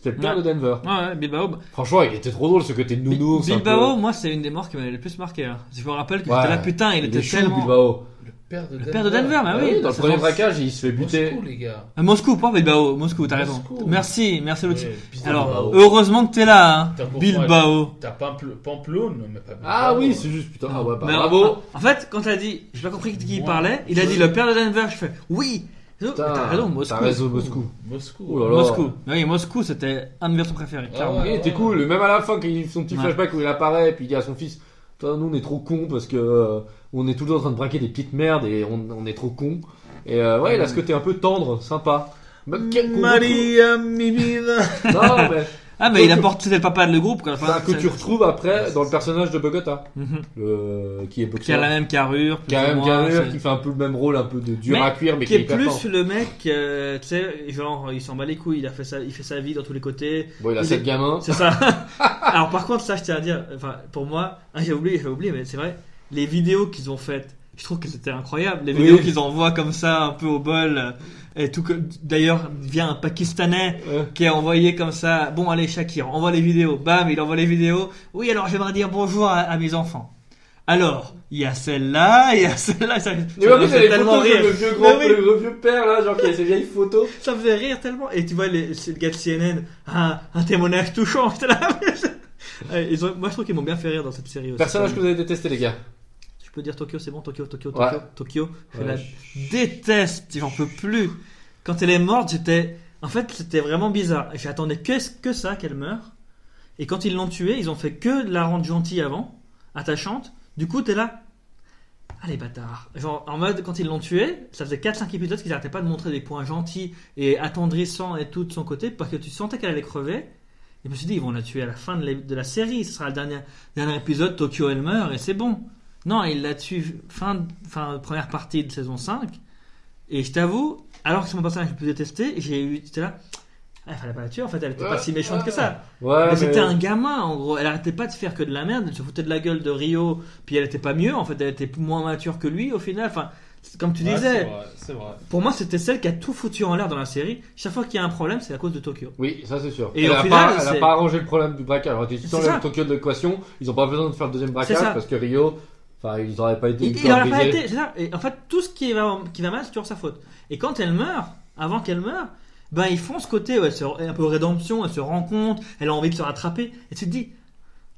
C'était le père Ouais. de Denver. Ouais, ouais, Bilbao. bah, Franchement, il était trop drôle ce côté nounours. un Bilbao, peu. moi, c'est une des morts qui m'avait le plus marqué. hein. Je me rappelle que Ouais. j'étais là, putain, il, Il était est chou, tellement. Bilbao. le père de Le père de Denver, bah Ah oui. dans le ça premier braquage, il se fait buter. Moscou les gars Euh, Moscou, pas Bilbao. Moscou, t'as Moscou. raison. Merci, merci. Ouais, Bilbao. Alors, heureusement que t'es là, hein. T'as compris. Bilbao. t'as Pampl- Pampelune mais pas Bilbao. Ah oui, c'est juste putain. Ah ouais, bah, Mais en- bravo. En fait, quand t'as dit, j'ai pas compris de qui il Moi, parlait, il a je- dit le père de Denver, je fais oui. Moscou. T'as raison, Moscou. Moscou Oh là là. Moscou. Oui, Moscou, c'était un de mes versions préférés. Ah clairement. ouais. Il était cool, même à la fin, quand il son petit Ouais. flashback où il apparaît, et puis il dit à son fils Toi, nous on est trop cons parce que euh, on est temps en train de braquer des petites merdes et on, on est trop cons. Et euh, ouais, il a ce côté un peu tendre, sympa. Maria mi vida Non, mais Ah, mais il apporte, c'était le papa de groupe, quoi. Enfin, que c'est- tu retrouves après dans le personnage de Bogota, Mhm. le, qui est Qui a boxeur. la même carrure. Qui a la même moins, carrure, c'est- qui fait un peu le même rôle, un peu de dur Mais à cuire, mais qui est hyper plus le mec, euh, tu sais, genre, il s'en bat les couilles, il a fait sa, il fait sa vie dans tous les côtés. Bon, il a il 7 est- gamins. C'est ça. [LAUGHS] [LAUGHS] Alors par contre, ça, je tiens à dire, enfin, pour moi, ah, j'ai oublié, j'ai oublié, mais c'est vrai, les vidéos qu'ils ont faites, Je trouve que c'était incroyable. Les Oui. vidéos qu'ils envoient comme ça, un peu au bol. euh, Et tout que, d'ailleurs, vient un Pakistanais Ouais. qui est envoyé comme ça. Bon, allez, Shakir, envoie les vidéos. Bam, il envoie les vidéos. Oui, alors j'aimerais dire bonjour à, à mes enfants. Alors, il y a celle-là, il y a celle-là. Ça, Mais ça a les tellement rire. le vieux grand, oui. le vieux père là, genre qui a ses vieilles photos. Ça fait rire tellement. Et tu vois, les, c'est le gars de CNN, un, un témoignage touchant. [LAUGHS] Là. Ils ont- moi, je trouve qu'ils m'ont bien fait rire dans cette série aussi. Personnage que vous avez détesté, les gars. Peux dire Tokyo, c'est bon, Tokyo, Tokyo, Ouais. Tokyo, Tokyo. Je Ouais, la je- déteste, j'en peux plus. Quand elle est morte, j'étais. En fait, c'était vraiment bizarre. Et J'attendais que, que ça, qu'elle meure. Et quand ils l'ont tuée, ils ont fait que de la rendre gentille avant, attachante. Du coup, t'es là. Allez, bâtard. Genre, en mode, quand ils l'ont tuée, ça faisait 4-5 épisodes qu'ils n'arrêtaient pas de montrer des points gentils et attendrissants et tout de son côté, parce que tu sentais qu'elle allait crever. Et je me suis dit, ils vont la tuer à la fin de la, de la série. Ce sera le dernier, dernier épisode, Tokyo elle meurt et c'est bon. Non, il la tue fin, fin première partie de saison 5. Et je t'avoue, alors que c'est mon personnage le plus détesté, j'ai eu, j'étais là, ah, fallait pas la tuer en fait, elle était pas si méchante ouais. que ça. Ouais, mais mais- c'était un gamin en gros, elle arrêtait pas de faire que de la merde, elle se foutait de la gueule de Rio, puis elle était pas mieux en fait, elle était moins mature que lui au final. Enfin, comme tu Ouais, disais, c'est vrai, C'est vrai. pour moi c'était celle qui a tout foutu en l'air dans la série. Chaque fois qu'il y a un problème, c'est à cause de Tokyo. Oui, ça c'est sûr. Et elle au a final, pas, elle a pas arrangé le problème du braquage. Alors, tu ça. Tokyo de l'équation, ils ont pas besoin de faire le deuxième braquage parce que Rio, enfin, ils auraient pas été. Il, du il aurait pas été, c'est ça. Et en fait, tout ce qui va, qui va mal, c'est toujours sa faute. Et quand elle meurt, avant qu'elle meure, ben ils font ce côté, où elle se, un peu rédemption, elle se rend compte, elle a envie de se rattraper, et tu te dis,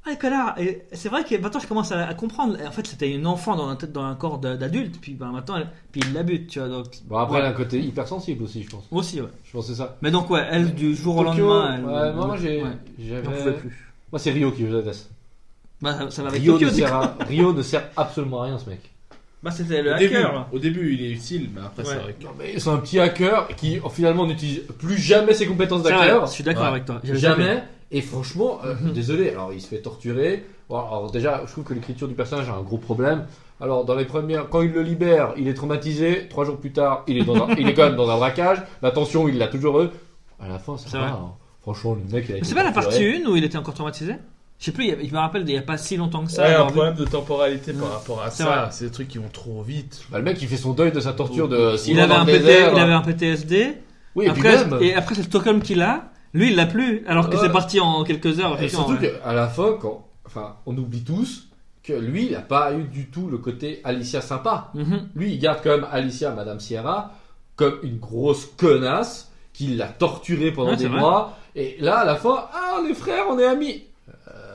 ah connard. Et c'est vrai que maintenant je commence à, à comprendre. En fait, c'était une enfant dans un, dans un corps d'a- d'adulte, puis ben maintenant, elle, puis il la bute, tu vois. Donc, Bon, après, ouais. elle a un côté hypersensible aussi, je pense. aussi, ouais. Je pense que c'est ça. Mais donc ouais, elle du jour au lendemain, elle, ouais, moi, moi, j'ai, ouais, j'avais-. Moi, c'est Rio qui je déteste. Bah, ça, ça va avec Rio, Tokyo, ne du sert coup. à- Rio ne sert absolument à rien, ce mec. Bah c'était le Au début, hacker. là. au début, il est utile, mais après, Ouais. c'est vrai que. Non, mais c'est un petit hacker qui finalement n'utilise plus jamais ses compétences C'est vrai, d'hacker. je suis d'accord Ouais. avec toi. J'avais. Jamais. Et franchement, euh, Mhm. désolé, alors il se fait torturer. Bon, alors déjà, je trouve que l'écriture du personnage a un gros problème. Alors dans les premières, quand il le libère, il est traumatisé. Trois jours plus tard, il est, dans un- il est quand même dans un braquage. La tension, il l'a toujours eux. À la fin, ça C'est va. vrai. hein. Franchement, le mec, il a été C'est pas la torturé. partie 1 où il était encore traumatisé? Je sais plus, il y avait- je me rappelle il y a pas si longtemps que ça. Ouais, un vu- problème de temporalité par rapport à ça. vrai. C'est des trucs qui vont trop vite. Bah, le mec, il fait son deuil de sa torture de six Il mois avait, un PT, il avait un PTSD. Oui, et puis après, même. et après c'est Stockholm qui l'a. Lui, il l'a plus. Alors que Ouais. c'est parti en quelques heures. Et surtout ouais. qu'à la fin, quand, enfin, on oublie tous que lui, il n'a pas eu du tout le côté Alicia sympa. Mhm. Lui, il garde quand même Alicia, Madame Sierra, comme une grosse connasse qui l'a torturé pendant Ouais, des mois. Et là, à la fin, ah, on est frères, on est amis.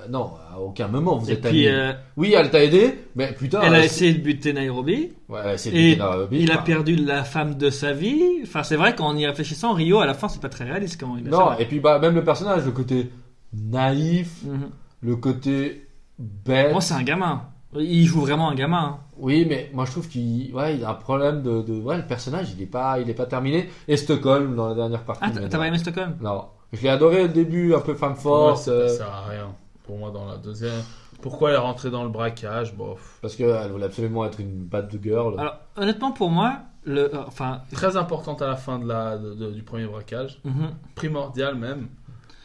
Non, à aucun moment vous Et êtes puis, amis. euh, Oui, elle t'a aidé, mais putain. elle a essayé de buter Nairobi. Ouais, elle a essayé de Et buter Nairobi, il a enfin, perdu la femme de sa vie. Enfin, c'est vrai qu'en y réfléchissant, Rio, à la fin, c'est pas très réaliste comment il a Non, ça. et puis bah, même le personnage, le côté naïf, Mhm. le côté bête. Moi, c'est un gamin. Il joue vraiment un gamin. hein. Oui, mais moi je trouve qu'il ouais, il a un problème de, de ouais, le personnage, il est pas il est pas terminé et Stockholm dans la dernière partie. Ah, mais t'as non. pas aimé Stockholm? Non, je l'ai adoré au début, un peu femme Pour moi, forte ça, euh, ça sert à rien. Pour moi, dans la deuxième. Pourquoi elle est rentrée dans le braquage? Bof. parce qu'elle voulait absolument être une bad girl. Alors, honnêtement, pour moi, le, euh, enfin, Très importante à la fin de la, de- de- du premier braquage. mhm. Primordial même.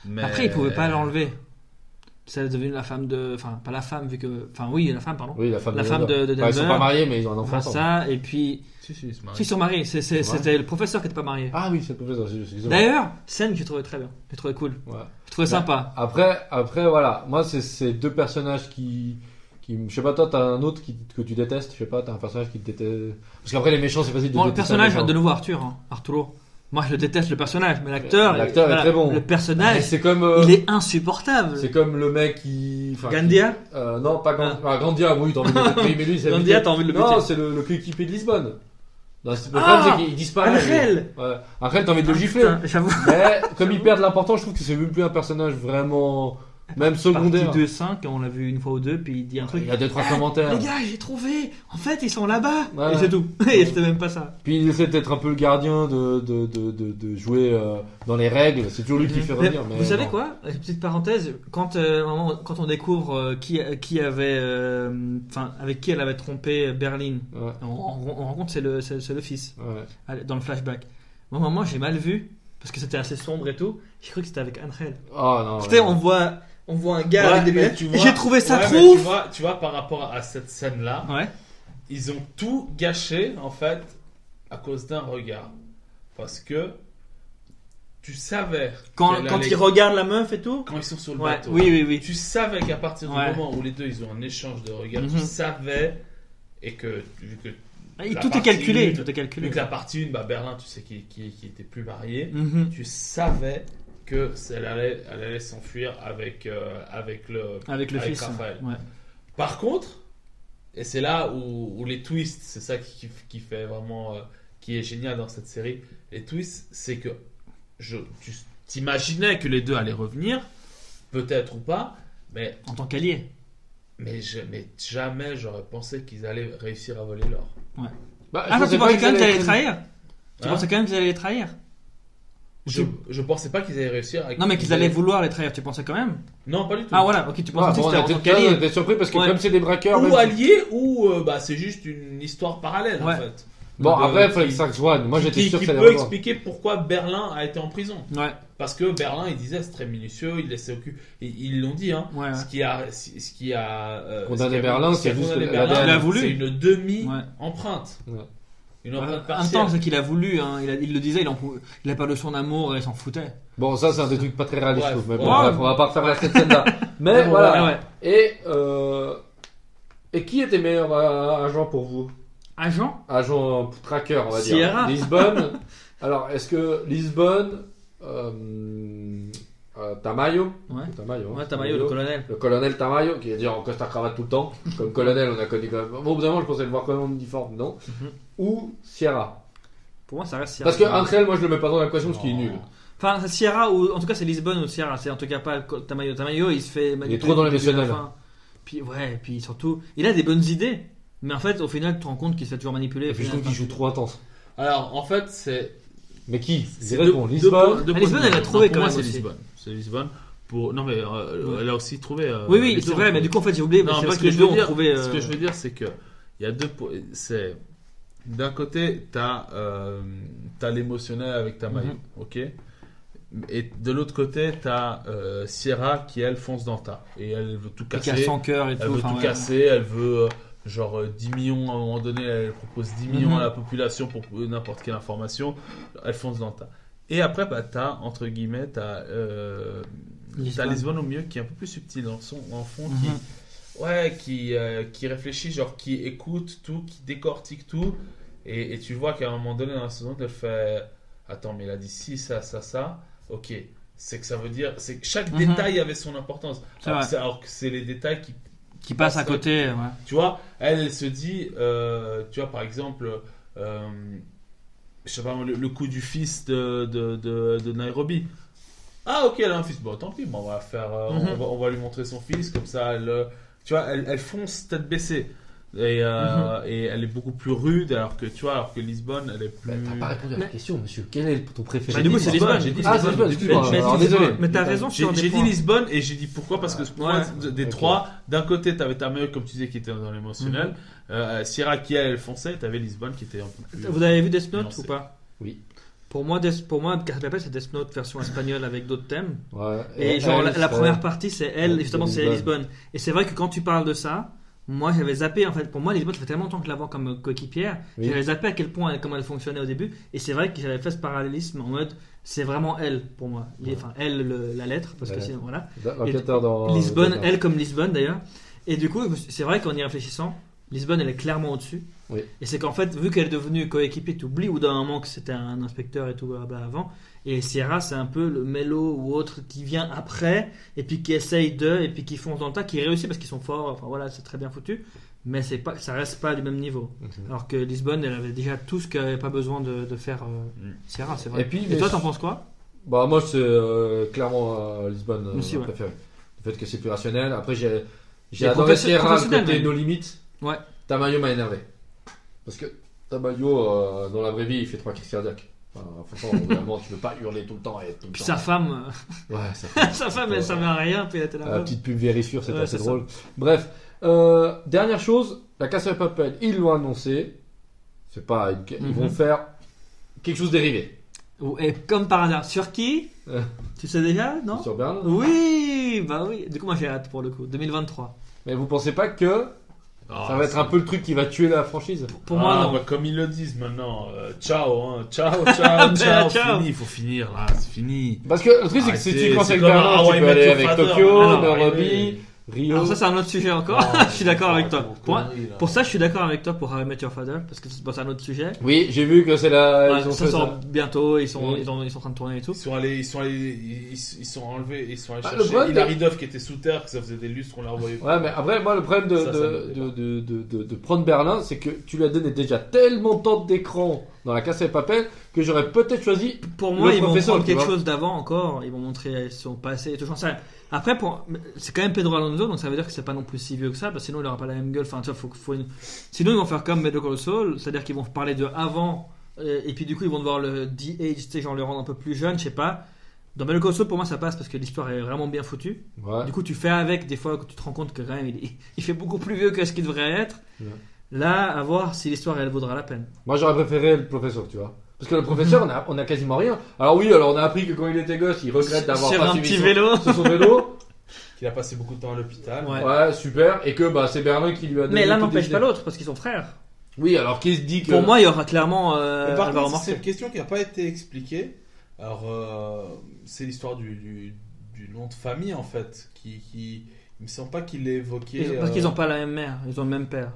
Mais... après, il pouvait pas l'enlever. C'est devenu la femme de, enfin, pas la femme vu que, enfin, oui, la femme, pardon. Oui, la femme La de femme Denver. de- de Ouais, ils sont Denver. pas mariés, mais ils ont un enfant. Ça, et puis, Si, si, si, ils sont mariés. C'est vrai C'était le professeur qui était pas marié. Ah oui, c'est le professeur. excusez-moi. D'ailleurs, scène que j'ai trouvé très bien. J'ai trouvé cool. Ouais. J'ai trouvé Bah, sympa. Après, après voilà, moi c'est ces deux personnages qui, qui, je sais pas toi, t'as un autre qui, que tu détestes, je sais pas, t'as un personnage qui te déteste. Parce qu'après les méchants c'est facile de Bon, le personnage, de nouveau Arthur, hein, Arturo. Moi, je le déteste le personnage, mais l'acteur, L'acteur est très bon. Le personnage, c'est comme, euh, il est insupportable. c'est comme le mec qui, enfin, Gandia Euh, non, pas Gand... ah, Gandia, oui, t'as envie de le [LAUGHS] mais lui, Gandia, t'as envie de le Non, c'est le, le coéquipier de Lisbonne. Non, le Ah problème, c'est qu'il disparaît. Angel. Ouais. Angel, t'as envie de le gifler. Putain, J'avoue. Mais, comme [LAUGHS] ils perdent l'importance, je trouve que c'est même plus un personnage vraiment, même secondaire. Partie 2-5, on l'a vu une fois ou deux, puis il dit un truc. Il y a deux, trois commentaires. Les gars, j'ai trouvé. En fait, ils sont là-bas. Ouais. Et c'est tout. [LAUGHS] Et c'était même pas ça. Puis il essaie d'être un peu le gardien de, de, de, de, de jouer euh, dans les règles. C'est toujours lui qui fait Mais revenir. Mais vous savez non. quoi? Petite parenthèse. Quand, euh, quand on découvre euh, qui, qui avait, euh, enfin, avec qui elle avait trompé Berlin, Ouais, on, on- on rencontre c'est le, c'est, le fils ouais. dans le flashback. Moi, moment, j'ai mal vu parce que c'était assez sombre et tout. J'ai cru que c'était avec Angel. Oh non. Tu sais, ouais. on voit, on voit un gars Ouais, avec des lunettes. tu Et vois- j'ai trouvé ça ouais, trop. Tu vois, tu vois, par rapport à cette scène-là, Ouais. ils ont tout gâché en fait à cause d'un regard. Parce que tu savais Quand, qu'elle quand allait- il regarde la meuf et tout? Quand ils sont sur le Ouais, bateau. oui, oui, oui. Tu savais qu'à partir du Ouais. moment où les deux ils ont un échange de regards, tu Mhm. savais et que vu que Et La tout est calculé, une, tout est calculé. vu que la partie 1, bah, Berlin, tu sais qu'il qui, qui était plus marié, Mhm. tu savais que elle allait, elle allait s'enfuir avec avec avec le Avec le Avec fils. Raphaël. Ouais. Par contre, et c'est là où, où les twists, c'est ça qui, qui fait vraiment, euh, qui est génial dans cette série. Les twists, c'est que je, tu t'imaginais que les deux allaient revenir, peut-être ou pas, mais, En tant qu'allié. mais, je- mais jamais j'aurais pensé qu'ils allaient réussir à voler l'or. Bah, je Ah, tu pensais quand même qu'ils allaient trahir Tu Hein pensais quand même qu'ils allaient les trahir Je, je pensais pas qu'ils allaient réussir. à- Non, mais qu'ils allaient vouloir les trahir, tu pensais quand même? Non, pas du tout. Ah, voilà, ok, tu pensais bon, que on c'était on était surpris parce que Ouais. comme c'est des braqueurs. Ou alliés, ou euh, bah, c'est juste une histoire parallèle Ouais. en fait. Bon, De- après, il fallait que ça se. Moi, j'étais sûr qui que ça peut expliquer pourquoi Berlin a été en prison. Ouais, Parce que Berlin, il disait, c'est très minutieux, il laissait aucun. Ils ils l'ont dit, hein. ouais, ouais. Ce qui a, ce qui a euh, Condamné ce qui a- Berlin, ce qui a c'est juste Berlin, l'ADN. Il a voulu. C'est une demi Ouais. Ouais. une empreinte Un partielle. temps, c'est qu'il a voulu, hein, il, a- il le disait, il, en il a peur de son amour et il s'en foutait. Bon, ça, c'est un des trucs pas très réalistes, Ouais, je trouve. Mais ouais. bon, bref, on va pas refaire la cette scène-là. [LAUGHS] Mais bon, voilà. Ouais, ouais. Et, euh, et qui était meilleur euh, agent pour vous? Agent? Agent tracker, on va dire. Sierra. Lisbonne. [LAUGHS] Alors, est-ce que Lisbonne, euh, euh, Tamayo Ouais. Tamayo, hein, Ouais, Tamayo, le colonel. Le colonel Tamayo, qui est dire en costard cravate tout le temps. Comme colonel, on a connu quand même. Bon, au bout d'un moment, je pensais le voir quand même en uniforme, non? Mhm. Ou Sierra. Pour moi, ça reste Sierra. Parce que Angel, moi, je le mets pas dans l'équation parce qu'il est nul. Enfin, c'est Sierra, ou en tout cas, c'est Lisbonne ou Sierra. C'est en tout cas pas Co- Tamayo. Tamayo, il se fait manipuler trop dans début à la l'émotionnel. fin. Puis, ouais, puis surtout, il a des bonnes idées. Mais en fait, au final, tu te rends compte qu'il se fait toujours manipuler. Et au puis, je final, trouve qu'il joue trop intense. Alors, en fait, c'est. Mais qui? c'est deux- Lisbonne. deux points- deux Ah, de Lisbonne, elle a vue. trouvé pour quand moi, même c'est. Lisbonne. C'est Lisbonne. Pour... Non, mais euh, Ouais. elle a aussi trouvé. euh, Oui, oui, les c'est vrai, mais du coup, en fait, j'ai oublié. mais Non, c'est mais vrai ce que les je deux veux ont dire- trouvé. Ce que euh, je veux dire, c'est que il y a deux. po- C'est d'un côté, t'as euh, as l'émotionnel avec ta maillot, Mhm. ok? Et de l'autre côté, t'as euh, Sierra qui elle fonce dans tas et elle veut tout Qui a casser. son cœur et Elle tout. veut enfin, tout ouais. casser. Elle veut euh, genre euh, 10 millions à un moment donné. Elle propose 10 millions Mhm. à la population pour euh, n'importe quelle information. Elle fonce dans tas. Et après, bah, t'as entre guillemets, t'as euh, t'as Lisbonne. Au milieu qui est un peu plus subtil dans son en fond Mhm. qui ouais qui euh, qui réfléchit genre qui écoute tout qui décortique tout et, et tu vois qu'à un moment donné dans la saison elle fait attends mais il a dit si ça ça ça ok c'est que ça veut dire c'est que chaque Mhm. détail avait son importance alors, que c'est- alors que c'est les détails qui Qui passe à côté. ouais. tu vois elle, elle se dit euh, tu vois par exemple euh, je sais pas le, le coup du fils de, de, de, de Nairobi ah ok elle a un fils bon tant pis bon, on va faire euh, on, Mhm. va, on va lui montrer son fils comme ça elle euh, tu vois elle, elle fonce tête baissée et, euh, et elle est beaucoup plus rude alors que tu vois alors que Lisbonne elle est plus Bah, T'as pas répondu à la Mais- question, monsieur. Quel est ton préféré? Bah, du coup, dit c'est Lisbonne, Lisbonne. j'ai dit Ah, c'est Lisbonne. Lisbonne, Alors, mais- désolé. Mais t'as raison j'ai dit points. Lisbonne et j'ai dit pourquoi? Parce que pour moi, Ouais. des trois d'un côté t'avais ta meilleure comme tu disais qui était dans l'émotionnel euh, Sierra qui elle, elle fonçait t'avais Lisbonne qui était un peu plus Vous avez vu Death Note ou pas? Oui. Pour moi, Death, pour moi, c'est Death Note version espagnole avec d'autres thèmes. Ouais. Et, genre, la, première partie, c'est elle, justement, c'est Lisbonne. Lisbonne. Et c'est vrai que quand tu parles de ça, moi, j'avais zappé, en fait, pour moi, Lisbonne, ça fait tellement longtemps que je la vois comme coéquipière, Oui. j'avais zappé à quel point, elle, comment elle fonctionnait au début. Et c'est vrai que j'avais fait ce parallélisme en mode, c'est vraiment elle, pour moi. Ouais. Enfin, elle, le- la lettre, parce que sinon, voilà. Dans. Lisbonne, elle comme Lisbonne d'ailleurs. Et du coup, c'est vrai qu'en y réfléchissant, Lisbonne, elle est clairement au-dessus. Oui. Et c'est qu'en fait, vu qu'elle est devenue coéquipier, tu oublies ou d'un moment que c'était un inspecteur et tout blabla avant. Et Sierra, c'est un peu le mélo ou autre qui vient après, et puis qui essaye de, et puis qui fonce dans le tas, qui réussit parce qu'ils sont forts. Enfin voilà, c'est très bien foutu. Mais c'est pas, ça reste pas du même niveau. Mhm. Alors que Lisbonne, elle avait déjà tout ce qu'elle avait pas besoin de, de faire euh, Mm. Sierra, c'est vrai. Et puis, Et mais- toi, t'en penses quoi? Bah, moi, c'est euh, clairement euh, Lisbonne, euh, Aussi, ouais. préférée. Le fait que c'est plus rationnel. Après, j'ai j'ai adoré Sierra, professionnel, côté nos limites. Ouais. Tamayo m'a énervé. Parce que Tamayo, euh, dans la vraie vie, il fait trois crises cardiaques. Enfin, franchement, [LAUGHS] vraiment, tu peux pas hurler tout le temps et tout le Puis temps. sa femme, Ouais, ça [LAUGHS] fait- sa femme, elle savait rien, puis elle était là. La petite pub vérifure, c'était Ouais, assez c'est drôle. Bref, euh, dernière chose, la Casa de Papel, ils l'ont annoncé. C'est pas, une- ils Mhm. vont faire quelque chose dérivé. Ou- Et comme par hasard, sur qui Euh. Tu sais déjà, non Sur Berne. Oui, bah oui. Du coup, moi j'ai hâte pour le coup. 2023. Mais vous pensez pas que Ah, Ça va être un peu le truc qui va tuer la franchise. Pour moi, Ah, non. bah, comme ils le disent maintenant, euh, ciao, hein, ciao, [LAUGHS] ciao, ciao, ciao. fini, il faut finir là, c'est fini. Parce que le truc, c'est que Ah, si c'est- tu commences c'est avec Berlin, un tu peux aller avec Tokyo, Nairobi. Rio. Alors ça c'est un autre sujet encore. Ah, [LAUGHS] je suis d'accord avec toi. Pour, pour ça, je suis d'accord avec toi pour How I Met Your Father parce que c'est bon, c'est un autre sujet. Oui, j'ai vu que c'est la. Ouais, ils ont ça sort ça. bientôt. Ils sont, Mm. ils, ont- ils sont en train de tourner et tout. Ils sont allés, ils sont allés, ils, ils sont enlevés, ils sont allés Ah, chercher problème, Hilary Duff qui était sous terre, que ça faisait des lustres, on l'a envoyé. Ouais, mais après, moi, le problème de, Ça, ça de, me fait de, de, de, de- de prendre Berlin, c'est que tu lui as donné déjà tellement de temps d'écran dans la casse et papel que j'aurais peut-être choisi. Pour moi, Le ils vont prendre quelque chose d'avant encore. Ils vont montrer son passé et tout. Après, pour... c'est quand même Pedro Alonso, donc ça veut dire que c'est pas non plus si vieux que ça, parce que sinon il aura pas la même gueule. Enfin, tu vois, faut, faut une- Sinon, ils vont faire comme Better Call Saul, c'est-à-dire qu'ils vont parler de avant, euh, et puis du coup, ils vont devoir le de-age, tu sais, genre le rendre un peu plus jeune, je sais pas. Dans Better Call Saul, pour moi, ça passe parce que l'histoire est vraiment bien foutue. Ouais. Du coup, tu fais avec des fois que tu te rends compte que quand même, il, [LAUGHS] fait beaucoup plus vieux que ce qu'il devrait être. Ouais. Là, à voir si l'histoire elle vaudra la peine. Moi, j'aurais préféré le professeur, tu vois. Parce que le professeur, on a, on a quasiment rien. Alors oui, alors on a appris que quand il était gosse, il regrette d'avoir Sur pas un suivi petit son- vélo. sur son vélo. [LAUGHS] Qu'il a passé beaucoup de temps à l'hôpital. Ouais. Ouais, super. Et que bah, c'est Berlin qui lui a donné Mais l'un toutes n'empêche pas l'autre parce qu'ils sont frères. Oui, alors qui se dit que. Pour moi, il y aura clairement euh, Mais par Alvaro contre, c'est Morte. une question qui n'a pas été expliquée. Alors, euh, c'est l'histoire du, du, du nom de famille en fait, qui, qui il me semble pas qu'il l'ait évoqué. Ils Parce euh, qu'ils n'ont pas la même mère, ils ont le même père.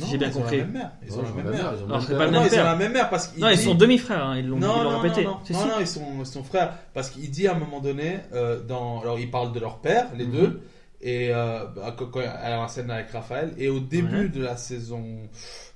Non, j'ai bien ils ont compris. la même mère. Ils ont la même mère. ils ont c'est même pas le père. Non, même ils ont la même mère parce qu'il Non, ils sont demi-frères, hein, ils l'ont Non, ils l'ont non, répété. non, non, ils sont, ils sont frères. Parce qu'il dit à un moment donné, euh, dans, alors il parle de leur père, les Mhm. deux, et euh, bah, quand, la scène avec Raphaël, et au début Ouais. de la saison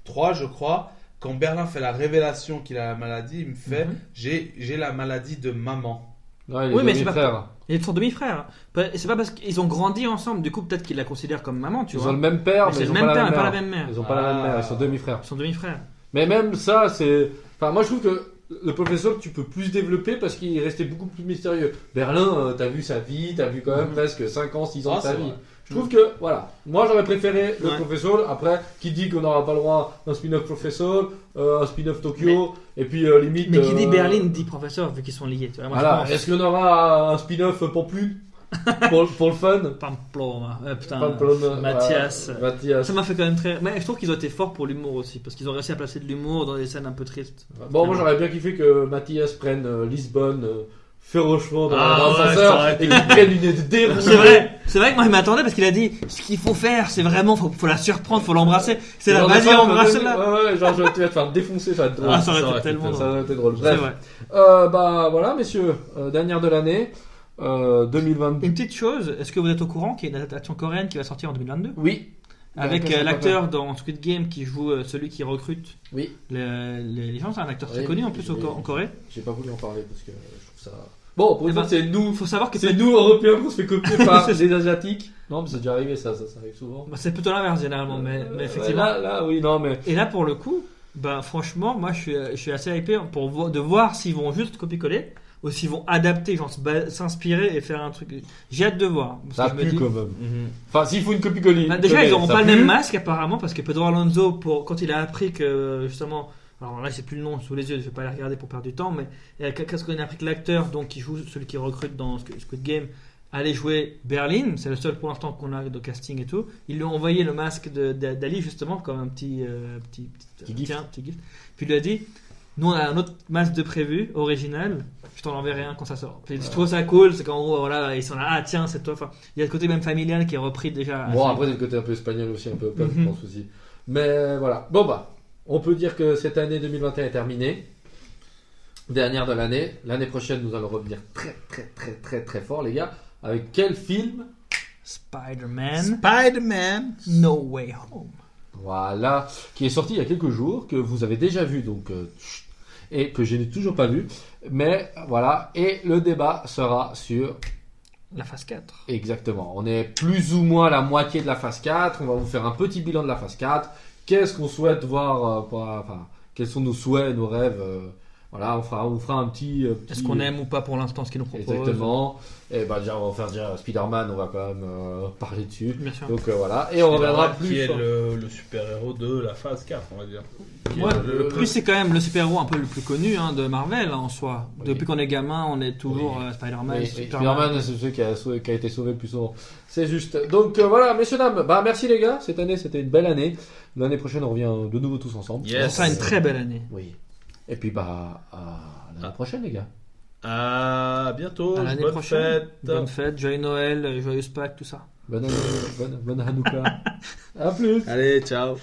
3, je crois, quand Berlin fait la révélation qu'il a la maladie, il me fait j'ai, j'ai la maladie de maman. Ouais, les Oui, mais c'est demi-frères. Ils sont demi-frères. Pas- C'est pas parce qu'ils ont grandi ensemble, du coup, peut-être qu'ils la considèrent comme maman, tu Ils vois. ont le même père, Mais ils le ont même pas père, la même pas mère. la même mère. Ils ont pas la même mère, Ah. ils sont demi-frères. Ils sont demi-frères. Mais même ça, c'est. Enfin, moi je trouve que le professeur, tu peux plus développer parce qu'il est resté beaucoup plus mystérieux. Berlin, euh, t'as vu sa vie, t'as vu quand même Mhm. presque 5 ans, 6 ans Ah, de sa vie. vrai. Je trouve que, voilà. Moi j'aurais préféré le Ouais. professeur. Après, qui dit qu'on n'aura pas le droit d'un spin-off professeur, euh, un spin-off Tokyo, et puis euh, limite. Mais qui dit euh, Berlin dit professeur, vu qu'ils sont liés. Tu vois. Moi, je Voilà. pense- Est-ce qu'on aura un spin-off pour, [LAUGHS] pour le fun Pamplona. Putain. Pamplone, Mathias. euh, Mathias. Ça m'a fait quand même très. Mais je trouve qu'ils ont été forts pour l'humour aussi, parce qu'ils ont réussi à placer de l'humour dans des scènes un peu tristes. Bon, moi j'aurais bien kiffé que Mathias prenne euh, Lisbonne euh, férochement dans Ah ça aurait et qu'il prenne une déroulée. C'est vrai, c'est vrai que moi je m'attendais parce qu'il a dit ce qu'il faut faire, c'est vraiment, faut, faut la surprendre, faut l'embrasser. C'est là, Genre de vas-y, embrasse-la. Ouais, ouais, genre je- tu vas te faire défoncer, ça va être drôle. Ah, ça aurait été tellement Ça drôle. aurait été drôle. C'est Bref, vrai. euh, bah voilà, messieurs, euh, dernière de l'année, euh, 2022. Une petite chose, est-ce que vous êtes au courant qu'il y a une adaptation coréenne qui va sortir en 2022 Oui. Avec euh, l'acteur dans Squid Game qui joue euh, celui qui recrute Oui. les, les- les gens, c'est un acteur très Oui, connu en plus au- en Corée. J'ai pas voulu en parler parce que je trouve ça. Bon, pour Eh une fois, ben, c'est nous. Il faut savoir que C'est nous, Européens, qu'on se fait copier [LAUGHS] par les Asiatiques. Non, mais c'est déjà arrivé, ça, ça, ça arrive souvent. bah, c'est plutôt l'inverse généralement, mais, mais Euh, effectivement. Là, là, oui, non, mais. Et là pour le coup, bah franchement, moi je suis, je suis assez hypé pour vo- de voir s'ils vont juste copier-coller ou s'ils vont adapter, genre s'inspirer et faire un truc. J'ai hâte de voir. Ça que je me pue dis- quand même. Mhm. Enfin, s'il faut une copie collée. Bah, déjà, ils n'auront pas le même masque apparemment parce que Pedro Alonso, pour, quand il a appris que justement, alors là, j'ai plus le nom sous les yeux, je vais pas les regarder pour perdre du temps, mais euh, qu'est-ce qu'on a appris que l'acteur, donc qui joue celui qui recrute dans Squid Game, allait jouer Berlin, c'est le seul pour l'instant qu'on a de casting et tout. Ils lui ont envoyé le masque d'Ali justement comme un petit, euh, petit, Petit gift. tiens, petit gift. Puis il lui a dit. Nous, on a un autre masque de prévu, original. Je t'en enverrai un quand ça sort. Puis je trouve ça cool, c'est qu'en gros, voilà, ils sont là, ah tiens, c'est toi. Enfin, il y a le côté même familial qui est repris déjà. Bon, après, c'est le côté un peu espagnol aussi, un peu punk, Mhm. je pense aussi. Mais voilà. Bon, bah, on peut dire que cette année 2021 est terminée. Dernière de l'année. L'année prochaine, nous allons revenir très, très, très, très, très fort, les gars. Avec quel film? Spider-Man, Spider-Man. No Way Home. Voilà. Qui est sorti il y a quelques jours, que vous avez déjà vu, donc. euh, et que je n'ai toujours pas vu. Mais voilà. Et le débat sera sur La phase 4. Exactement. On est plus ou moins à la moitié de la phase 4. On va vous faire un petit bilan de la phase 4. Qu'est-ce qu'on souhaite voir euh, pour- enfin, quels sont nos souhaits, nos rêves euh, Voilà, on fera, on fera un petit. euh, petit- Est-ce qu'on aime ou pas pour l'instant ce qu'ils nous proposent Exactement. Et bah déjà, on va faire déjà Spider-Man, on va quand même euh, parler dessus. Bien sûr. Donc euh, voilà, et on reviendra plus. Qui est le, le super-héros de la phase 4, on va dire. Qui est Ouais, le- Lui, c'est quand même le super-héros un peu le plus connu hein, de Marvel hein, en soi. Oui. Depuis qu'on est gamin, on est toujours euh, Spider-Man. Oui, oui. Spider-Man, c'est celui qui a, sauvé- qui a été sauvé le plus souvent. C'est juste. Donc euh, voilà, messieurs, dames, bah merci les gars. Cette année, c'était une belle année. L'année prochaine, on revient de nouveau tous ensemble. Ça Yes. sera une très belle année. Oui. Et puis bah à l'année Ah. prochaine, les gars. À bientôt. À l'année bonne prochaine. fête. Bonne fête, joyeux Noël, joyeuse Pâques, tout ça. Bonne année, bonne, bonne Hanouka. [LAUGHS] à plus. Allez, ciao.